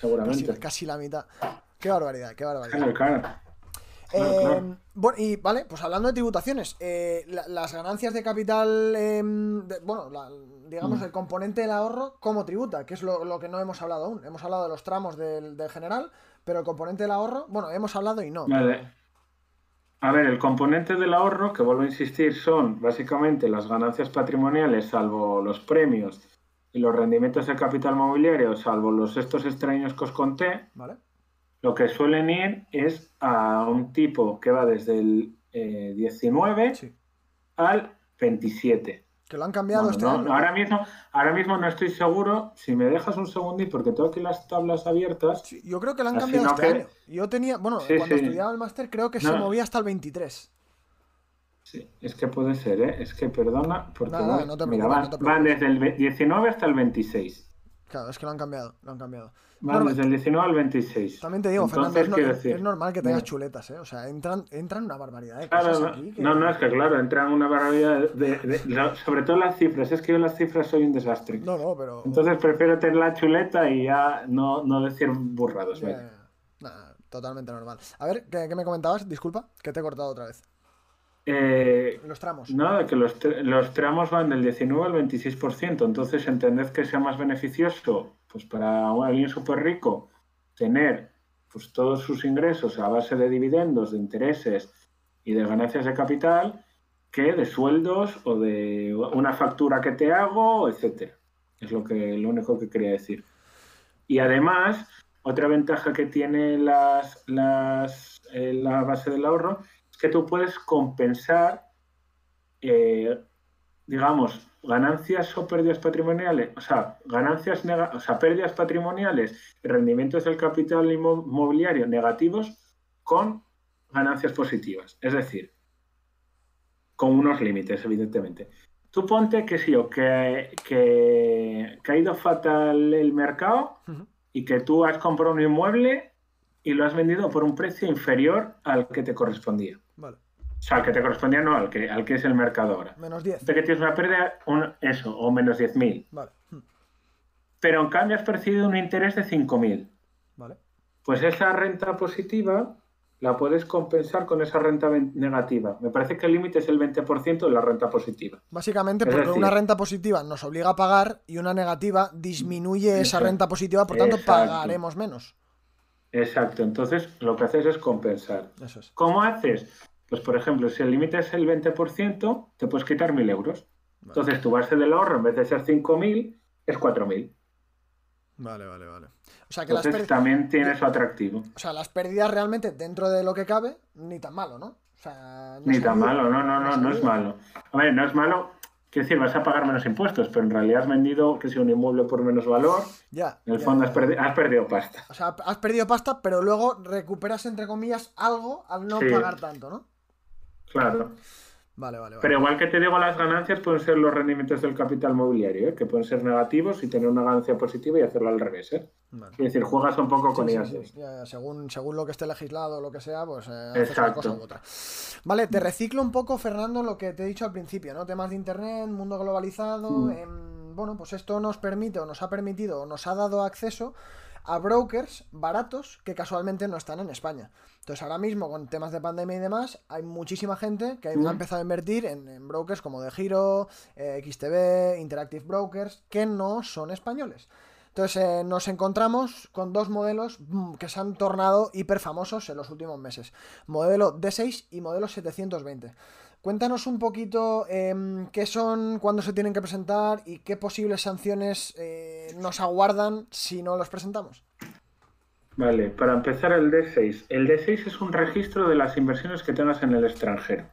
Seguramente. casi la mitad. Qué barbaridad, qué barbaridad. Eh, bueno, y vale, pues hablando de tributaciones, eh, las ganancias de capital, em, bueno, digamos, mm. el componente del ahorro, ¿cómo tributa? Que es lo, que no hemos hablado aún. Hemos hablado de los tramos del, general, pero el componente del ahorro, bueno, hemos hablado y no. A ver, el componente del ahorro, que vuelvo a insistir, son básicamente las ganancias patrimoniales, salvo los premios y los rendimientos de capital mobiliario, salvo los estos extraños que os conté. Vale lo que suelen ir es a un tipo que va desde el 19 eh, al 27. Que lo han cambiado este Ahora mismo, ahora mismo no estoy seguro. Si me dejas un segundito, porque tengo aquí las tablas abiertas. yo creo que lo han cambiado este año. Yo tenía, bueno, cuando estudiaba el máster creo que se movía hasta el 23. Sí, es que puede ser, ¿eh? Es que perdona, porque van, van desde el 19 hasta el 26. Claro, es que lo han cambiado, lo han cambiado. Norma- desde el 19 al 26. También te digo, Entonces, Fernando, es, no- quiero es- decir, es normal que tengas chuletas, ¿eh? O sea, entran, entran una barbaridad de Claro, cosas no, aquí. que- no, no, es que claro, entran una barbaridad de, sobre todo las cifras, es que yo las cifras soy un desastre. No, no, pero... Entonces prefiero tener la chuleta y ya no, no decir burrados. Nah, totalmente normal. A ver, ¿qué, qué me comentabas? Disculpa, que te he cortado otra vez. Eh, Los tramos. nada, que los, los tramos van del 19 al 26%, entonces entended que sea más beneficioso pues para alguien súper rico tener pues todos sus ingresos a base de dividendos, de intereses y de ganancias de capital que de sueldos o de una factura que te hago, etcétera. Es lo que lo único que quería decir. Y además, otra ventaja que tiene las, las, eh, la base del ahorro que tú puedes compensar, eh, digamos, ganancias o pérdidas patrimoniales, o sea, ganancias o sea, pérdidas patrimoniales rendimientos del capital inmo- inmobiliario negativos con ganancias positivas. Es decir, con unos límites, evidentemente. Tú ponte que sí, o que, que, que ha ido fatal el mercado y que tú has comprado un inmueble y lo has vendido por un precio inferior al que te correspondía. Vale. O sea, al que te correspondía no, al que, al que es el mercado ahora. Menos 10. De que tienes una pérdida, un- eso, o menos 10.000. Vale. Mm, Pero en cambio has percibido un interés de 5.000. Vale. Pues esa renta positiva la puedes compensar con esa renta negativa. Me parece que el límite es el 20% de la renta positiva. Básicamente porque decir- una renta positiva nos obliga a pagar y una negativa disminuye esa renta positiva, por tanto Exacto. pagaremos menos. Exacto. Entonces lo que haces es compensar. Eso es. ¿Cómo haces? Pues, por ejemplo, si el límite es el 20%, te puedes quitar 1.000 euros. Vale. Entonces, tu base del ahorro, en vez de ser 5.000, es 4.000. Vale, vale, vale. O sea que Entonces, también tiene su atractivo. o sea, las pérdidas realmente dentro de lo que cabe, ni tan malo, ¿no? O sea, no Ni tan malo, no, no, no, no es malo. A ver, no es malo. Quiero decir, vas a pagar menos impuestos, pero en realidad has vendido, que si un inmueble por menos valor, Ya. en el ya, fondo ya, has, perdi- has perdido pasta. O sea, has perdido pasta, pero luego recuperas, entre comillas, algo al no Sí. pagar tanto, ¿no? Claro. Vale, vale, vale. Pero igual que te digo, las ganancias pueden ser los rendimientos del capital mobiliario, ¿eh? que pueden ser negativos y tener una ganancia positiva y hacerlo al revés. ¿eh? Vale. Es decir, juegas un poco con Sí, ellas. sí. según, según lo que esté legislado o lo que sea, pues eh, haces una Exacto. cosa u otra. Vale, te reciclo un poco, Fernando, lo que te he dicho al principio, ¿no? Temas de internet, mundo globalizado. Mm. em, bueno, pues esto nos permite, o nos ha permitido, o nos ha dado acceso a brokers baratos que casualmente no están en España. Entonces, ahora mismo, con temas de pandemia y demás, hay muchísima gente que ha empezado a invertir en, en brokers como De Giro, eh, XTB, Interactive Brokers, que no son españoles. Entonces eh, nos encontramos con dos modelos mm, que se han tornado hiper famosos en los últimos meses. Modelo D6 y modelo 720. Cuéntanos un poquito em, qué son, cuándo se tienen que presentar y qué posibles sanciones eh, nos aguardan si no los presentamos. Vale, para empezar el D6. El D6 es un registro de las inversiones que tengas en el extranjero.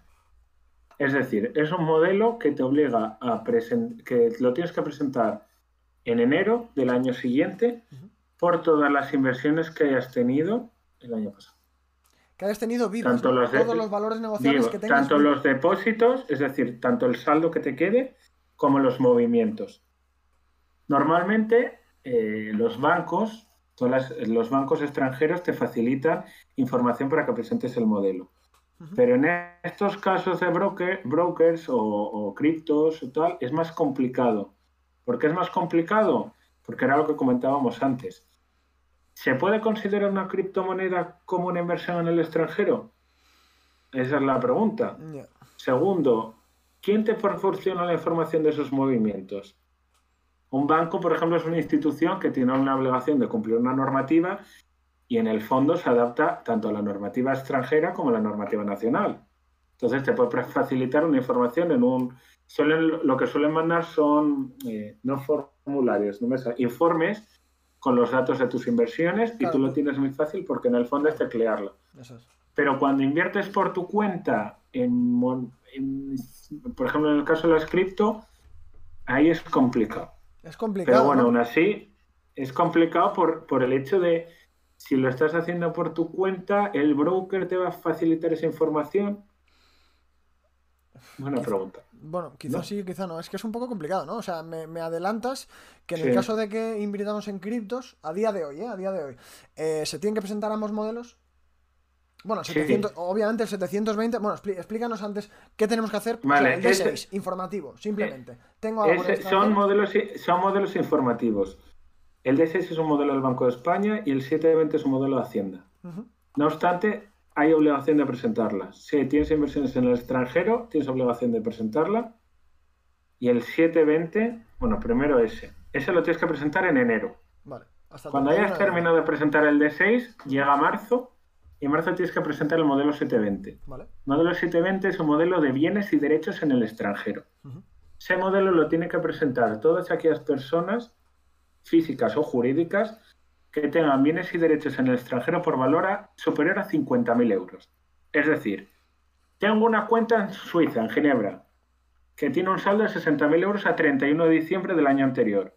Es decir, es un modelo que te obliga a presentar, que lo tienes que presentar en enero del año siguiente por todas las inversiones que hayas tenido el año pasado. Que hayas tenido vivos, Tanto los de- todos los valores negociables Digo, que tengas. tanto los depósitos, es decir, tanto el saldo que te quede, como los movimientos. Normalmente, eh, los bancos, todas las- los bancos extranjeros te facilitan información para que presentes el modelo. Pero en estos casos de broker, brokers o, o criptos o tal, es más complicado. ¿Por qué es más complicado? Porque era lo que comentábamos antes. ¿Se puede considerar una criptomoneda como una inversión en el extranjero? Esa es la pregunta. Segundo, ¿quién te proporciona la información de esos movimientos? Un banco, por ejemplo, es una institución que tiene una obligación de cumplir una normativa y en el fondo se adapta tanto a la normativa extranjera como a la normativa nacional. Entonces te puede facilitar una información en un... Suelen, lo que suelen mandar son, eh, no formularios, no me sale, informes con los datos de tus inversiones y tú lo tienes muy fácil porque en el fondo es teclearlo. Eso es. Pero cuando inviertes por tu cuenta, en, en- por ejemplo, en el caso de las cripto, ahí es complicado. Es complicado. Pero bueno, ¿no? aún así, es complicado por, por el hecho de si lo estás haciendo por tu cuenta, el broker te va a facilitar esa información. Buena pregunta. Bueno, quizás sí, quizá no. Es que es un poco complicado, ¿no? O sea, me, adelantas que en el caso de que invirtamos en criptos, a día de hoy, ¿eh? A día de hoy, eh, ¿se tienen que presentar ambos modelos? Bueno, obviamente el 720. Bueno, explícanos antes qué tenemos que hacer. Vale, el D6, informativo, simplemente. Tengo son, modelos, son modelos informativos. El D6 es un modelo del Banco de España y el 720 es un modelo de Hacienda. No obstante, hay obligación de presentarla. Si tienes inversiones en el extranjero, tienes obligación de presentarla. Y el 720, bueno, primero ese. Ese lo tienes que presentar en enero. Vale. Cuando hayas terminado de presentar el D6, llega marzo y en marzo tienes que presentar el modelo 720. El modelo 720 es un modelo de bienes y derechos en el extranjero. Ese modelo lo tienen que presentar todas aquellas personas físicas o jurídicas que tengan bienes y derechos en el extranjero por valor superior a 50.000 euros. Es decir, tengo una cuenta en Suiza, en Ginebra, que tiene un saldo de 60.000 euros a 31 de diciembre del año anterior.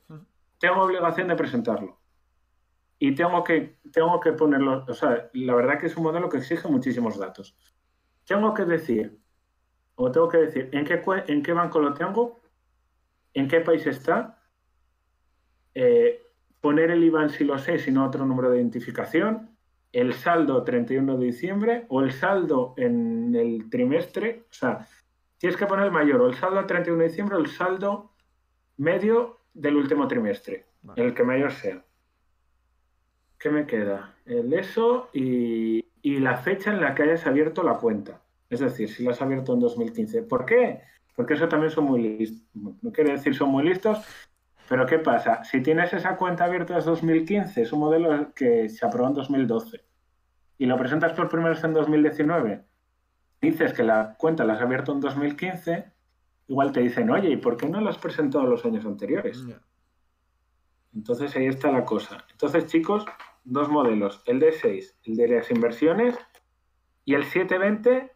Tengo obligación de presentarlo y tengo que, tengo que ponerlo, o sea, la verdad que es un modelo que exige muchísimos datos. Tengo que decir, o tengo que decir, en qué, en qué banco lo tengo, en qué país está, eh, poner el IBAN si lo sé, si no otro número de identificación, el saldo 31 de diciembre o el saldo en el trimestre, o sea, tienes que poner el mayor, o el saldo 31 de diciembre o el saldo medio del último trimestre, el que mayor sea. ¿Qué me queda? El eso y, la fecha en la que hayas abierto la cuenta. Es decir, si la has abierto en 2015. ¿Por qué? Porque eso también son muy listos. No quiere decir son muy listos, pero ¿qué pasa? Si tienes esa cuenta abierta en 2015, es un modelo que se aprobó en 2012, y lo presentas por primera vez en 2019, dices que la cuenta la has abierto en 2015, igual te dicen, oye, ¿y por qué no la has presentado los años anteriores? Entonces ahí está la cosa. Entonces, chicos, dos modelos, el D6, el de las inversiones, y el 720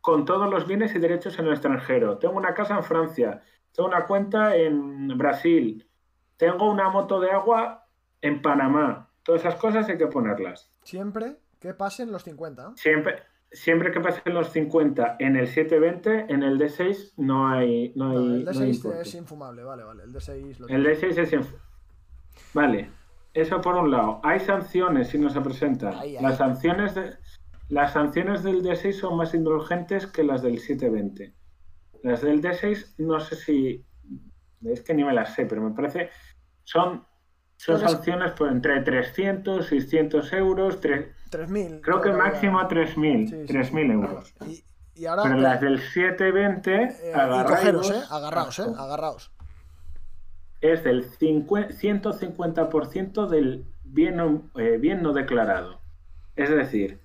con todos los bienes y derechos en el extranjero. Tengo una casa en Francia, tengo una cuenta en Brasil, tengo una moto de agua en Panamá. Todas esas cosas hay que ponerlas. Siempre que pasen los 50. Siempre, siempre que pasen los 50 en el 720, en el D6 no hay. No, el D6 es infumable, vale, vale. El D6, el D6 es infumable. Vale, eso por un lado. Hay sanciones si no se presentan. Las sanciones de, las sanciones del D6 son más indulgentes que las del 720. Las del D6 no sé si es que ni me las sé, pero me parece son son sanciones por entre 300, 600 euros, 3.000. Creo que máximo 3.000, 3.000 euros. Y, ahora, pero las del 720, eh, agarraos, eh, agarraos, eh, agarraos es del 150% del bien, eh, bien no declarado. Es decir,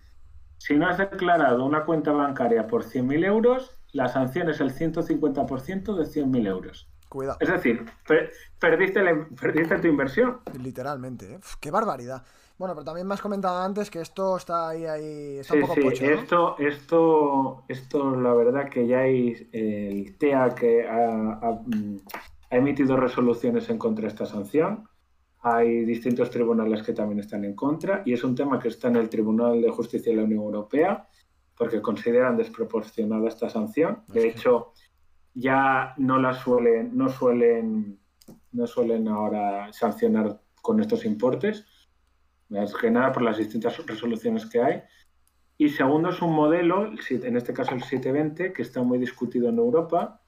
si no has declarado una cuenta bancaria por 100.000 euros, la sanción es el 150% de 100.000 euros. Cuidado. Es decir, perdiste, perdiste tu inversión. Literalmente, ¿eh? qué barbaridad. Bueno, pero también me has comentado antes que esto está ahí, ahí está un poco sí, esto, esto, esto, la verdad que ya hay el TEA que ha, ha emitido resoluciones en contra de esta sanción. Hay distintos tribunales que también están en contra y es un tema que está en el Tribunal de Justicia de la Unión Europea porque consideran desproporcionada esta sanción. De hecho, ya no la suelen, no suelen, no suelen ahora sancionar con estos importes, más que nada por las distintas resoluciones que hay. Y segundo, es un modelo, en este caso el 720, que está muy discutido en Europa,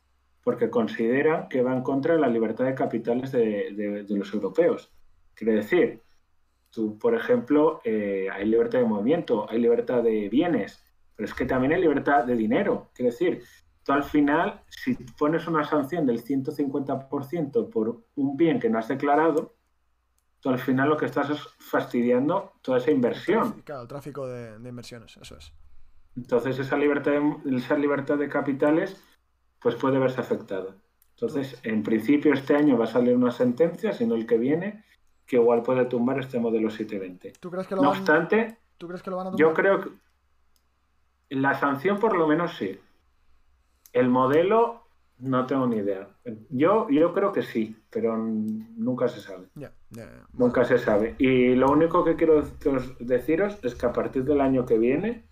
porque considera que va en contra de la libertad de capitales de, los europeos. Quiere decir, tú, por ejemplo, eh, hay libertad de movimiento, hay libertad de bienes, pero es que también hay libertad de dinero. Quiere decir, tú al final, si pones una sanción del 150% por un bien que no has declarado, tú al final lo que estás es fastidiando toda esa inversión. Claro, el tráfico de, inversiones, eso es. Entonces, esa libertad esa libertad de capitales pues puede verse afectada. Entonces, en principio este año va a salir una sentencia, sino el que viene, que igual puede tumbar este modelo 720. ¿Tú crees que lo no van, obstante, ¿tú crees que lo van a tumbar? Yo creo que la sanción por lo menos sí. El modelo no tengo ni idea. Yo, yo creo que sí, pero nunca se sabe. Nunca se sabe. Y lo único que quiero deciros es que a partir del año que viene,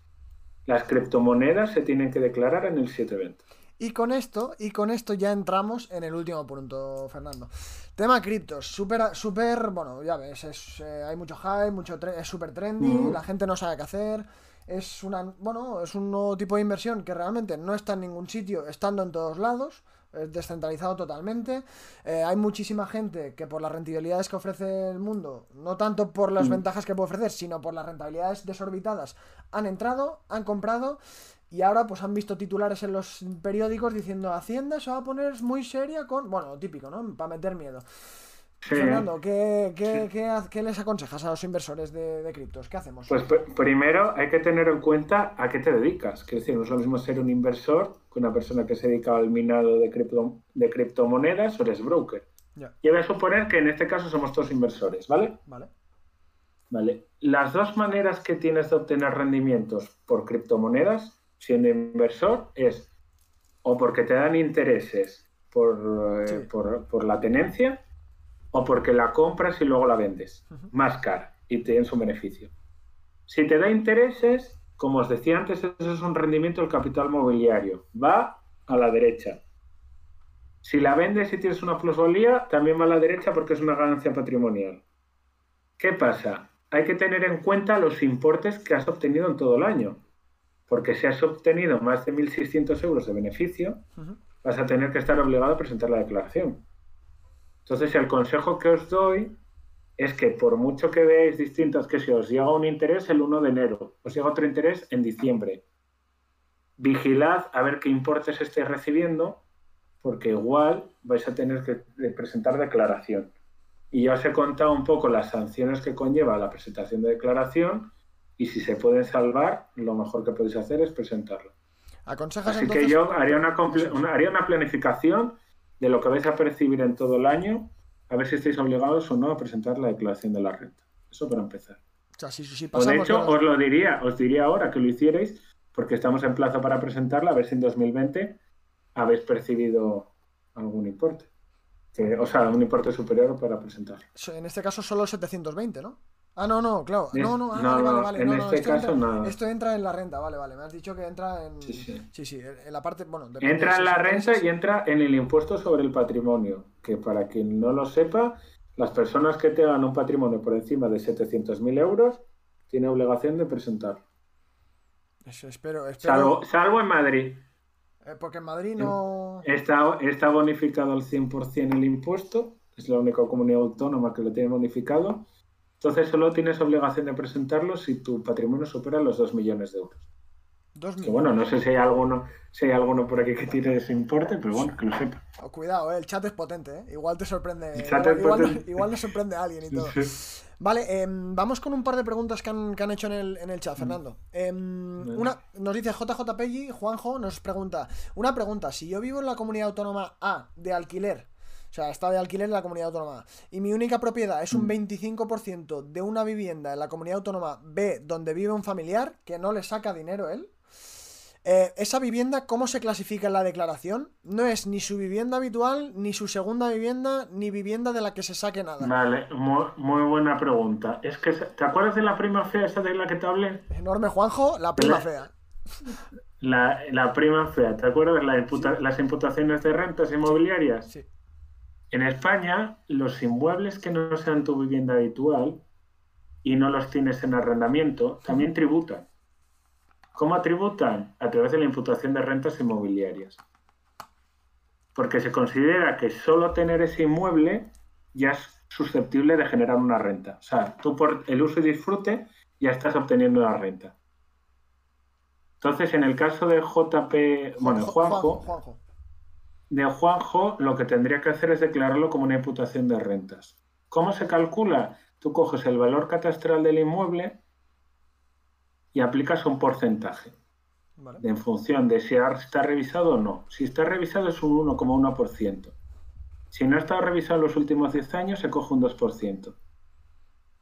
las criptomonedas se tienen que declarar en el 720. Y con esto, y con esto ya entramos en el último punto, Fernando. Tema criptos, súper, súper, bueno, ya ves, es, eh, hay mucho hype, mucho es súper trendy, la gente no sabe qué hacer. Es una, bueno, es un nuevo tipo de inversión que realmente no está en ningún sitio, estando en todos lados es descentralizado totalmente. Eh, hay muchísima gente que por las rentabilidades que ofrece el mundo, no tanto por las mm. ventajas que puede ofrecer, sino por las rentabilidades desorbitadas, han entrado, han comprado y ahora pues han visto titulares en los periódicos diciendo Hacienda se va a poner muy seria con, bueno, típico, ¿no? Para meter miedo. Fernando, ¿qué, les aconsejas a los inversores de, criptos? ¿Qué hacemos? Pues primero hay que tener en cuenta a qué te dedicas. Quiero decir, no es lo mismo ser un inversor que una persona que se dedica al minado de, cripto, de criptomonedas o eres broker. Y voy a suponer que en este caso somos todos inversores, ¿vale? Vale. Vale. Las dos maneras que tienes de obtener rendimientos por criptomonedas, siendo inversor, es o porque te dan intereses por, eh, por la tenencia o porque la compras y luego la vendes más cara y tienes un beneficio. Si te da intereses, como os decía antes, eso es un rendimiento del capital mobiliario. Va a la derecha. Si la vendes y tienes una plusvalía, también va a la derecha porque es una ganancia patrimonial. ¿Qué pasa? Hay que tener en cuenta los importes que has obtenido en todo el año. Porque si has obtenido más de 1.600 euros de beneficio, vas a tener que estar obligado a presentar la declaración. Entonces, el consejo que os doy es que por mucho que veáis distintas, que si os llega un interés el 1 de enero, os llega otro interés en diciembre, vigilad a ver qué importes estáis recibiendo, porque igual vais a tener que presentar declaración. Y ya os he contado un poco las sanciones que conlleva la presentación de declaración y si se pueden salvar, lo mejor que podéis hacer es presentarlo. Así que yo haría una, haría una planificación de lo que vais a percibir en todo el año, a ver si estáis obligados o no a presentar la declaración de la renta. Eso para empezar. O, de hecho, os lo diría, os diría ahora que lo hicierais, porque estamos en plazo para presentarla, a ver si en 2020 habéis percibido algún importe. o sea, un importe superior para presentar. En este caso solo 720, ¿no? Ah, no, no, claro. No, no, ah, vale, vale, vale. En este esto caso, entra, nada. Esto entra en la renta, vale, vale. Me has dicho que entra en. Sí, sí. Sí, sí en la parte. Bueno, entra en la renta y entra en el impuesto sobre el patrimonio. Que para quien no lo sepa, las personas que tengan un patrimonio por encima de 700.000 euros tienen obligación de presentar. Eso, espero. espero... Salvo, en Madrid. Eh, porque en Madrid no. Está, está bonificado al 100% el impuesto. Es la única comunidad autónoma que lo tiene bonificado entonces solo tienes obligación de presentarlo si tu patrimonio supera los 2 millones de euros. Que bueno, no sé si hay alguno, si hay alguno por aquí que tire ese importe, pero bueno, que lo sepa. Oh, cuidado, eh, el chat es potente, ¿eh? igual te sorprende. igual, nos sorprende a alguien y todo. Vale, em, vamos con un par de preguntas que han, hecho en el, chat, mm. Fernando. Em, una, nos dice JJ Pelli, Juanjo, nos pregunta, una pregunta, si yo vivo en la comunidad autónoma A de alquiler o sea, está de alquiler en la comunidad autónoma. Y mi única propiedad es un 25% mm. de una vivienda en la comunidad autónoma B donde vive un familiar que no le saca dinero él. Eh, esa vivienda, ¿cómo se clasifica en la declaración? No es ni su vivienda habitual, ni su segunda vivienda, ni vivienda de la que se saque nada. Vale, muy, buena pregunta. Es que, ¿te acuerdas de la prima fea esa de la que te hablé? Enorme, Juanjo, la prima fea. La, prima fea, ¿te acuerdas de las imputaciones de rentas inmobiliarias? Sí. En España, los inmuebles que no sean tu vivienda habitual y no los tienes en arrendamiento, también tributan. ¿Cómo tributan? A través de la imputación de rentas inmobiliarias. Porque se considera que solo tener ese inmueble ya es susceptible de generar una renta. O sea, tú por el uso y disfrute ya estás obteniendo la renta. Entonces, en el caso de JP, bueno, Juanjo de Juanjo, lo que tendría que hacer es declararlo como una imputación de rentas. ¿Cómo se calcula? Tú coges el valor catastral del inmueble y aplicas un porcentaje. En función de si está revisado o no. Si está revisado es un 1,1%. Si no ha estado revisado en los últimos 10 años, se coge un 2%.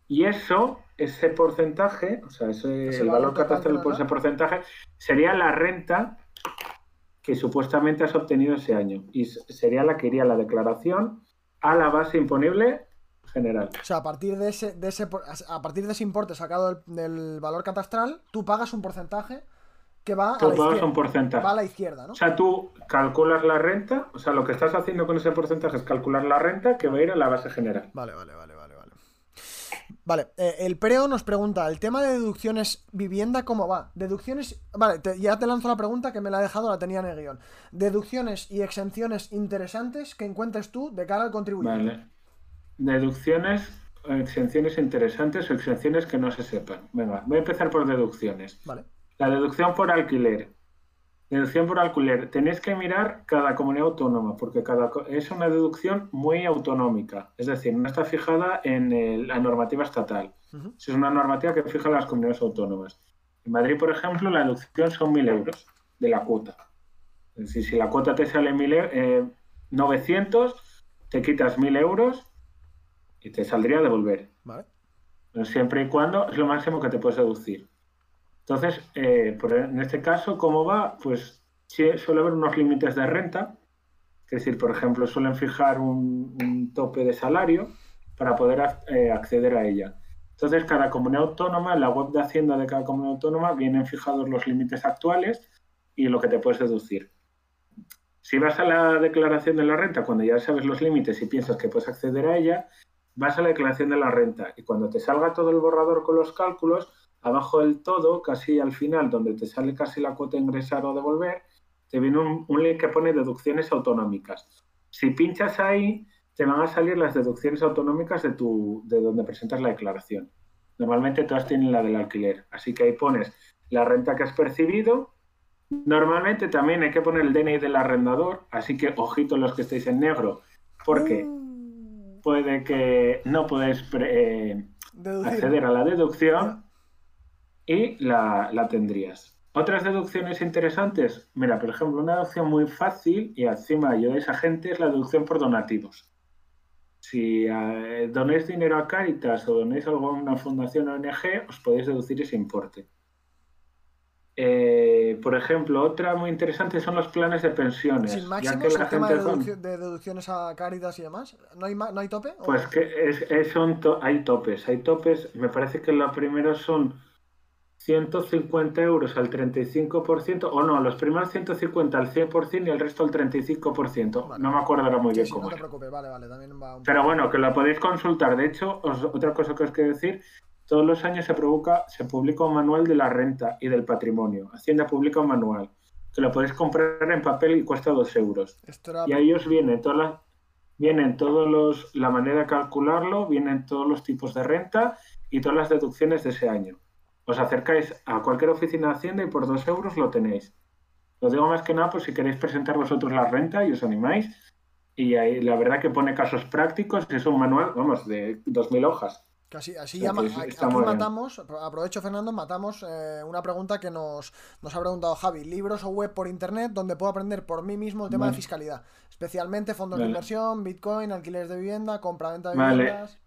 Y eso, ese porcentaje, o sea, ese, el valor catastral por ese porcentaje, sería la renta que supuestamente has obtenido ese año y sería la que iría la declaración a la base imponible general. O sea, a partir de ese, de ese, a partir de ese importe sacado del, valor catastral, tú pagas un porcentaje que va tú a la pagas izquierda. un porcentaje. Va a la izquierda, ¿no? O sea, tú calculas la renta, o sea, lo que estás haciendo con ese porcentaje es calcular la renta que va a ir a la base general. Vale, vale, vale, vale, eh, el Preo nos pregunta, el tema de deducciones vivienda, ¿cómo va? Deducciones, vale, te- ya te lanzo la pregunta que me la he dejado, la tenía en el guion. Deducciones y exenciones interesantes que encuentres tú de cara al contribuyente. Vale. Deducciones, exenciones interesantes o exenciones que no se sepan. Venga, voy a empezar por deducciones. Vale. La deducción por alquiler. Deducción por alquiler. Tenéis que mirar cada comunidad autónoma, porque cada es una deducción muy autonómica. Es decir, no está fijada en el- la normativa estatal. Es una normativa que fija las comunidades autónomas. En Madrid, por ejemplo, la deducción son 1.000 euros de la cuota. Es decir, si la cuota te sale 1.000 e- eh, 900, te quitas 1.000 euros y te saldría devolver. Vale. Pero siempre y cuando es lo máximo que te puedes deducir. Entonces, eh, en este caso, ¿cómo va? Pues sí, suele haber unos límites de renta. Es decir, por ejemplo, suelen fijar un, tope de salario para poder eh, acceder a ella. Entonces, cada comunidad autónoma, en la web de Hacienda de cada comunidad autónoma, vienen fijados los límites actuales y lo que te puedes deducir. Si vas a la declaración de la renta, cuando ya sabes los límites y piensas que puedes acceder a ella, vas a la declaración de la renta y cuando te salga todo el borrador con los cálculos, abajo del todo, casi al final, donde te sale casi la cuota ingresar o devolver, te viene un, un link que pone deducciones autonómicas. Si pinchas ahí, te van a salir las deducciones autonómicas de, tu, de donde presentas la declaración. Normalmente todas tienen la del alquiler, así que ahí pones la renta que has percibido. Normalmente también hay que poner el DNI del arrendador, así que ojito los que estéis en negro, porque Uh, puede que no podéis eh, acceder a la deducción y la, la tendrías. Otras deducciones interesantes, mira, por ejemplo, una deducción muy fácil y encima ayudáis a gente es la deducción por donativos. Si eh, donéis dinero a Caritas o donéis algo a una fundación ONG, os podéis deducir ese importe. Eh, por ejemplo, otra muy interesante son los planes de pensiones. Sin ya máximos, que la el tema de, gente con- deduccio- de deducciones a Cáritas y demás. ¿No hay, no hay tope? ¿O- Pues que es, es- to- hay topes, hay topes. Me parece que la primera son 150 euros al 35%, o no, los primeros 150 al 100% y el resto al 35%. Vale. No me acuerdo ahora muy Sí, bien sí, cómo no te preocupes, vale, vale, también va un Pero bueno, que lo podéis consultar. De hecho, os- otra cosa que os quiero decir, todos los años se, provoca, se publica un manual de la renta y del patrimonio. Hacienda publica un manual, que lo podéis comprar en papel y cuesta 2 euros. Era- Y ahí os viene todas las, vienen todos los, la manera de calcularlo, vienen todos los tipos de renta y todas las deducciones de ese año. Os acercáis a cualquier oficina de Hacienda y por dos euros lo tenéis. Lo digo más que nada por si queréis presentar vosotros la renta y os animáis. Y ahí la verdad que pone casos prácticos, es un manual, vamos, de 2.000 hojas. Casi, así Sí, ya aquí matamos, aprovecho Fernando, matamos eh, una pregunta que nos, nos ha preguntado Javi. ¿Libros o web por internet donde puedo aprender por mí mismo el tema de fiscalidad? Especialmente fondos de inversión, Bitcoin, alquileres de vivienda, compra-venta de Vale. viviendas.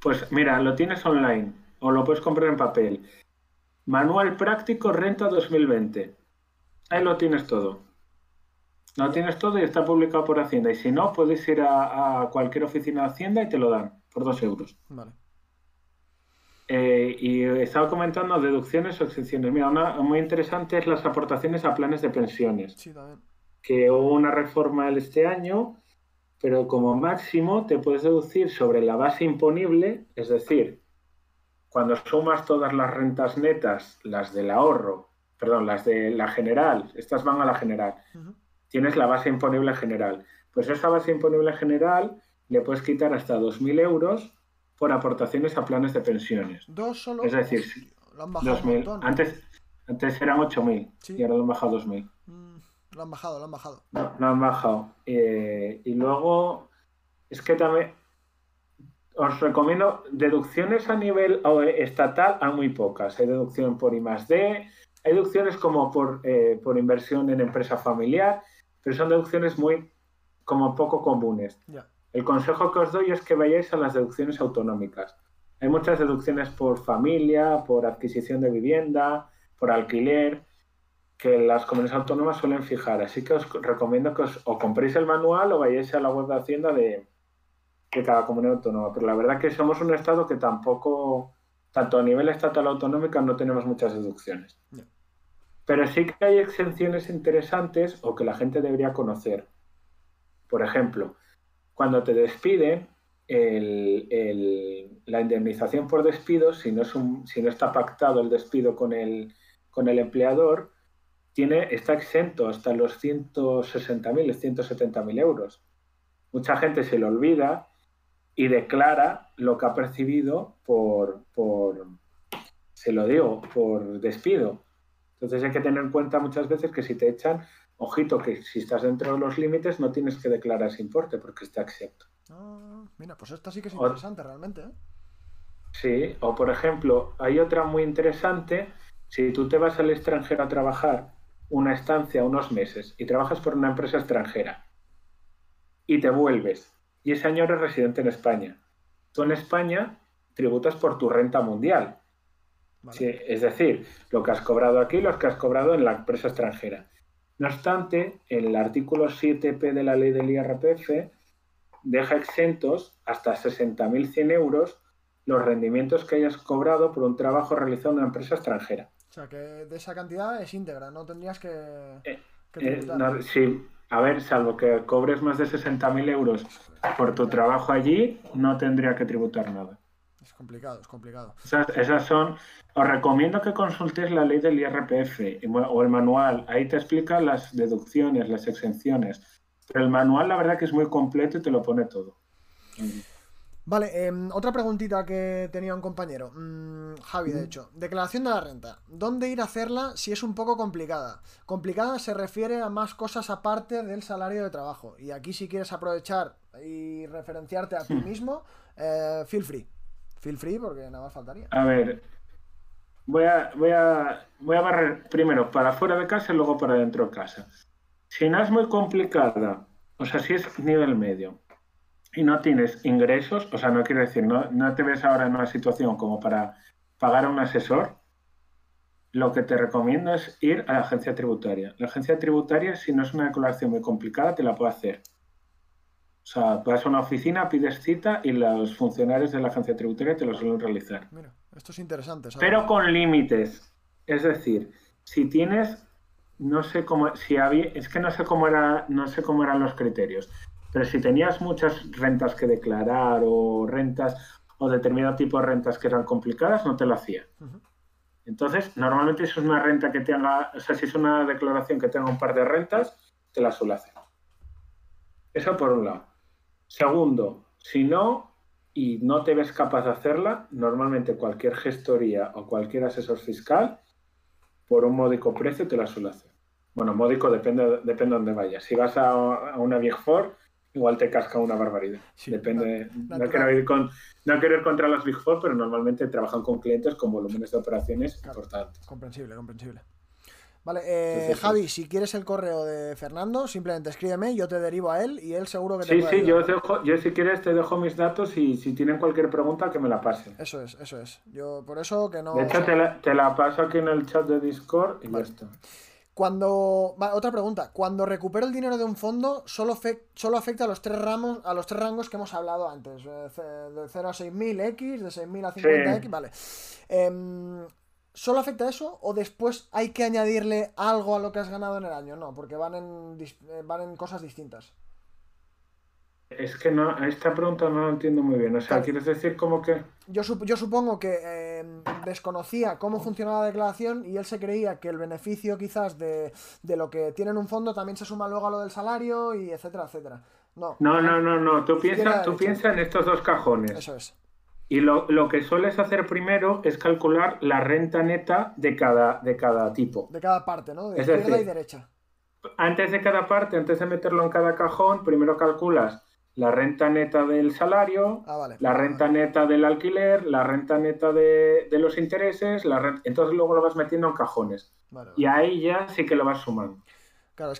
Pues mira, lo tienes online o lo puedes comprar en papel. Manual práctico Renta 2020. Ahí lo tienes todo. Lo tienes todo y está publicado por Hacienda. Y si no, puedes ir a, a cualquier oficina de Hacienda y te lo dan por dos euros. Vale. Eh, y estaba comentando deducciones o exenciones. Mira, una muy interesante es las aportaciones a planes de pensiones. Sí, también. que hubo una reforma este año, pero como máximo te puedes deducir sobre la base imponible, es decir, cuando sumas todas las rentas netas, las del ahorro, perdón, las de la general, estas van a la general, tienes la base imponible general. Pues esa base imponible general le puedes quitar hasta 2.000 euros por aportaciones a planes de pensiones. Dos solo. Es decir, lo han bajado un 2.000. montón. Antes, antes eran 8.000 Sí. y ahora lo han bajado a 2.000. Mm, lo han bajado, lo han bajado. No, no han bajado. Eh, y luego, es que también os recomiendo deducciones a nivel eh, estatal, hay muy pocas. Hay deducción por I más D, hay deducciones como por, eh, por inversión en empresa familiar, pero son deducciones muy como poco comunes. El consejo que os doy es que vayáis a las deducciones autonómicas. Hay muchas deducciones por familia, por adquisición de vivienda, por alquiler, que las comunidades autónomas suelen fijar. Así que os recomiendo que os o compréis el manual o vayáis a la web de Hacienda de, de cada comunidad autónoma. Pero la verdad que somos un estado que tampoco, tanto a nivel estatal autonómica, no tenemos muchas deducciones. Pero sí que hay exenciones interesantes o que la gente debería conocer. Por ejemplo, cuando te despiden, la indemnización por despido, si no, es si no está pactado el despido con el, con el empleador, tiene, está exento hasta los 160.000, 170.000 euros. Mucha gente se lo olvida y declara lo que ha percibido por, por, se lo digo, por despido. Entonces hay que tener en cuenta muchas veces que si te echan, ojito que si estás dentro de los límites no tienes que declarar ese importe porque está exento. Ah, mira, pues esta sí que es interesante realmente. ¿eh? Sí, o por ejemplo, hay otra muy interesante, si tú te vas al extranjero a trabajar una estancia unos meses y trabajas por una empresa extranjera y te vuelves y ese año eres residente en España, tú en España tributas por tu renta mundial. es decir, lo que has cobrado aquí, lo que has cobrado en la empresa extranjera. No obstante, el artículo 7p de la ley del IRPF deja exentos hasta 60.100 euros los rendimientos que hayas cobrado por un trabajo realizado en una empresa extranjera. O sea, que de esa cantidad es íntegra, no tendrías que... Eh, eh, sí, a ver, salvo que cobres más de 60.000 euros por tu trabajo allí, no tendría que tributar nada. Es complicado, es complicado. Esas, son... Os recomiendo que consultéis la ley del IRPF o el manual. Ahí te explica las deducciones, las exenciones. Pero el manual, la verdad que es muy completo y te lo pone todo. Vale, em, otra preguntita que tenía un compañero, mm, Javi, de hecho. Declaración de la renta. ¿Dónde ir a hacerla si es un poco complicada? Complicada se refiere a más cosas aparte del salario de trabajo. Y aquí si quieres aprovechar y referenciarte a ti hmm. mismo, eh, feel free. Feel free porque nada más faltaría. A ver, voy a, voy a, voy a barrer primero para fuera de casa y luego para dentro de casa. Si no es muy complicada, o sea, si es nivel medio, y no tienes ingresos, o sea, no quiero decir, no, no te ves ahora en una situación como para pagar a un asesor, lo que te recomiendo es ir a la agencia tributaria. La agencia tributaria, si no es una declaración muy complicada, te la puede hacer. O sea, vas a una oficina, pides cita y los funcionarios de la agencia tributaria te lo suelen realizar. Mira, esto es interesante. Pero con límites. Es decir, si tienes, no sé cómo, si había, es que no sé cómo era, no sé cómo eran los criterios. Pero si tenías muchas rentas que declarar o rentas o determinado tipo de rentas que eran complicadas, no te lo hacía. Entonces, normalmente si es una renta que tenga, o sea, si es una declaración que tenga un par de rentas, te la suele hacer. Eso por un lado. Segundo, si no, y no te ves capaz de hacerla, normalmente cualquier gestoría o cualquier asesor fiscal, por un módico precio, te la suele hacer. Bueno, módico depende, depende de dónde vayas. Si vas a, a una Big Four, igual te casca una barbaridad. Depende. No, quiero ir con, no quiero ir contra las Big Four, pero normalmente trabajan con clientes con volúmenes de operaciones importantes. Comprensible, comprensible. Vale, eh, Javi, si quieres el correo de Fernando, simplemente escríbeme, yo te derivo a él y él seguro que te Sí, sí, yo, dejo, yo si quieres te dejo mis datos y si tienen cualquier pregunta que me la pasen. Eso es, eso es. Yo por eso que no... De hecho, te, la, paso aquí en el chat de Discord y ya está. Cuando. otra pregunta. Cuando recupero el dinero de un fondo, solo, solo afecta a los tres ramos, a los tres rangos que hemos hablado antes. Eh, de 0 a 6000 X, de 6000 a 50 X, vale. Em, ¿Solo afecta eso? ¿O después hay que añadirle algo a lo que has ganado en el año? No, porque van en, eh, van en cosas distintas. Es que no, esta pregunta no la entiendo muy bien. O sea, ¿quieres decir como que...? Yo, yo supongo que em, desconocía cómo funcionaba la declaración y él se creía que el beneficio quizás de, lo que tiene en un fondo también se suma luego a lo del salario y etcétera, etcétera. No, no, no, no. no. Tú piensas tú piensa en estos dos cajones. Eso es. Y lo, que sueles hacer primero es calcular la renta neta de cada, de cada tipo. De cada parte, ¿no? De izquierda y derecha. Antes de cada parte, antes de meterlo en cada cajón, primero calculas la renta neta del salario, ah, la renta neta del alquiler, la renta neta de, los intereses, la entonces luego lo vas metiendo en cajones. y ahí ya sí que lo vas sumando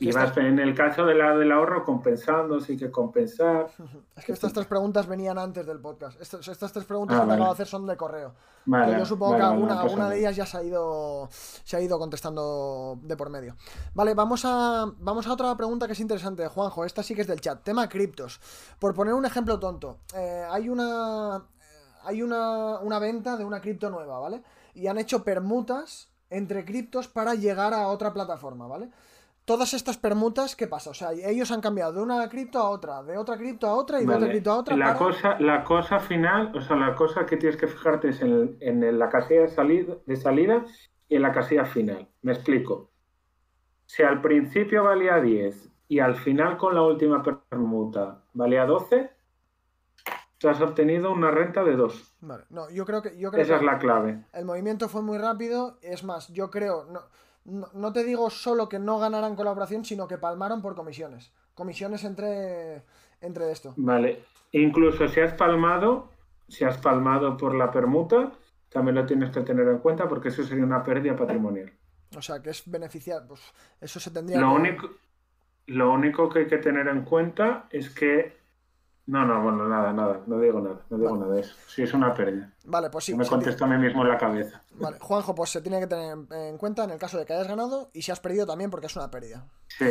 y vas en el caso de la, del ahorro compensando, sí que compensar. Es que estas tres preguntas venían antes del podcast. Estas, tres preguntas ah, que acabo de hacer son de correo. yo supongo que alguna, de ellas ya se ha ido se ha ido contestando de por medio. Vale, vamos a vamos a otra pregunta que es interesante, Juanjo. Esta sí que es del chat. Tema criptos. Por poner un ejemplo tonto, eh, hay una hay una, una venta de una cripto nueva, ¿vale? Y han hecho permutas entre criptos para llegar a otra plataforma, ¿vale? Todas estas permutas, ¿qué pasa? O sea, ellos han cambiado de una cripto a otra, de otra cripto a otra y de otra cripto a otra. La, cosa, la cosa final, o sea, la cosa que tienes que fijarte es en, la casilla de salida, de salida y en la casilla final. Me explico. Si al principio valía 10 y al final con la última permuta valía 12, tú has obtenido una renta de 2. Vale, no, yo creo que... Yo creo Esa es la clave. El movimiento fue muy rápido, es más, yo creo... No, no, te digo solo que no ganaran colaboración, sino que palmaron por comisiones. Comisiones entre, entre esto. Vale. Incluso si has palmado, si has palmado por la permuta, también lo tienes que tener en cuenta porque eso sería una pérdida patrimonial. O sea, que es beneficiar, pues eso se tendría lo Único, lo único que hay que tener en cuenta es que no, no, bueno, nada, nada, no digo nada, no digo nada de eso. Sí, es una pérdida. Vale, pues sí. Me contesto a mí mismo en la cabeza. Vale, Juanjo, pues se tiene que tener en cuenta en el caso de que hayas ganado y si has perdido también porque es una pérdida. Sí.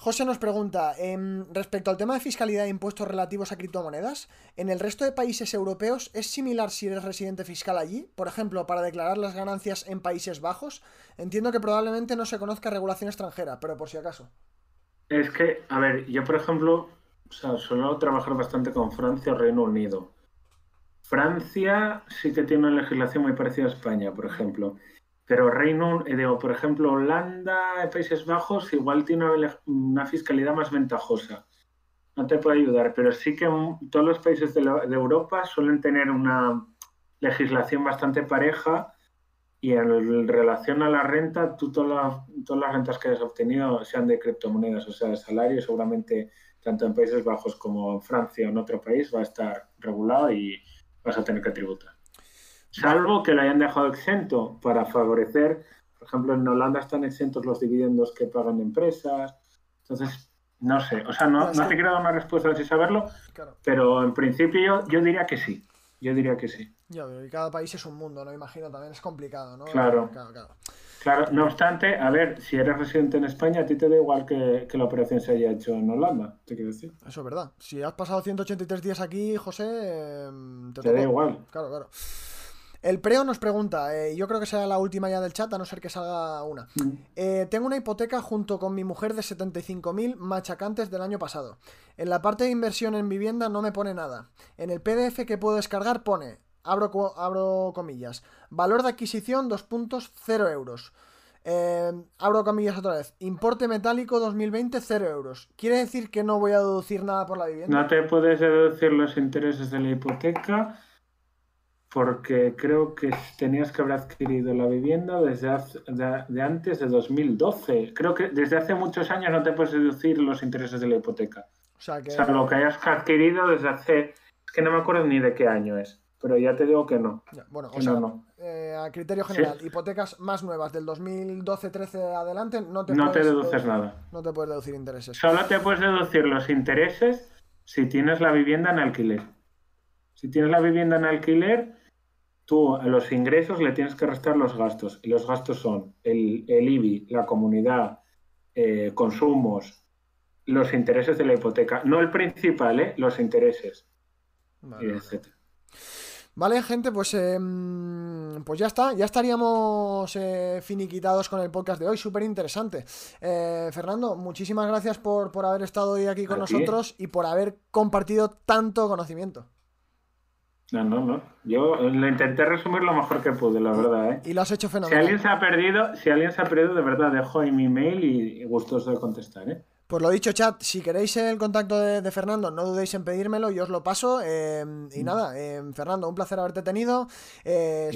José nos pregunta, em, respecto al tema de fiscalidad e impuestos relativos a criptomonedas, ¿en el resto de países europeos es similar si eres residente fiscal allí? Por ejemplo, para declarar las ganancias en Países Bajos. Entiendo que probablemente no se conozca regulación extranjera, pero por si acaso. Es que, a ver, yo por ejemplo, o sea, suelo trabajar bastante con Francia o Reino Unido. Francia sí que tiene una legislación muy parecida a España, por ejemplo. Pero Reino, eh, digo, por ejemplo, Holanda, Países Bajos, igual tiene una, fiscalidad más ventajosa. No te puede ayudar, pero sí que todos los países de, Europa suelen tener una legislación bastante pareja y en relación a la renta, tú todas las, todas las rentas que has obtenido sean de criptomonedas, o sea, el salario seguramente tanto en Países Bajos como en Francia o en otro país, va a estar regulado y vas a tener que tributar. Salvo que lo hayan dejado exento para favorecer, por ejemplo, en Holanda están exentos los dividendos que pagan empresas. Entonces, no sé, o sea, no, no te quiero dar una respuesta sin saberlo, pero en principio yo, diría que sí. Yo diría que sí. Ya, y cada país es un mundo, ¿no? Imagino también es complicado, ¿no? Claro. claro, claro. Claro, no obstante, a ver, si eres residente en España, a ti te da igual que, la operación se haya hecho en Holanda, te quiero decir. Eso es verdad. Si has pasado 183 días aquí, José, em, te, da igual. Claro, claro. El preo nos pregunta, eh, yo creo que será la última ya del chat, a no ser que salga una. Mm. Eh, tengo una hipoteca junto con mi mujer de 75.000 machacantes del año pasado. En la parte de inversión en vivienda no me pone nada. En el PDF que puedo descargar pone abro, abro comillas, valor de adquisición 2 puntos 0 euros. Eh, abro comillas otra vez. Importe metálico 2020, 0 euros. ¿Quiere decir que no voy a deducir nada por la vivienda? No te puedes deducir los intereses de la hipoteca porque creo que tenías que haber adquirido la vivienda desde de, antes de 2012. Creo que desde hace muchos años no te puedes deducir los intereses de la hipoteca. O sea, que... lo que hayas adquirido desde hace... Es que no me acuerdo ni de qué año es pero ya te digo que no. bueno, o sea, eh, a criterio general, hipotecas más nuevas del 2012-13 adelante, no te, no te deduces nada. No te puedes deducir intereses. Solo te puedes deducir los intereses si tienes la vivienda en alquiler. Si tienes la vivienda en alquiler, tú a los ingresos le tienes que restar los gastos. Y los gastos son el, el IBI, la comunidad, eh, consumos, los intereses de la hipoteca. No el principal, ¿eh? los intereses. Vale, etcétera. Vale, gente, pues, em, pues ya está, ya estaríamos eh, finiquitados con el podcast de hoy, súper interesante. Eh, Fernando, muchísimas gracias por, haber estado hoy aquí con nosotros y por haber compartido tanto conocimiento. No, no, no. Yo lo intenté resumir lo mejor que pude, la verdad. ¿eh? Y lo has hecho fenomenal. Si alguien se ha perdido, si alguien se ha perdido, de verdad, dejo ahí mi mail y gustoso de contestar. ¿eh? Pues lo dicho, chat, si queréis el contacto de, Fernando, no dudéis en pedírmelo, yo os lo paso. Em, y nada, em, Fernando, un placer haberte tenido. Eh,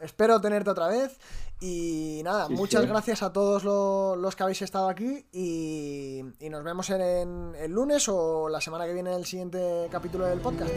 espero, tenerte otra vez. Y nada, muchas gracias a todos los que habéis estado aquí. Y, nos vemos en el lunes o la semana que viene en el siguiente capítulo del podcast.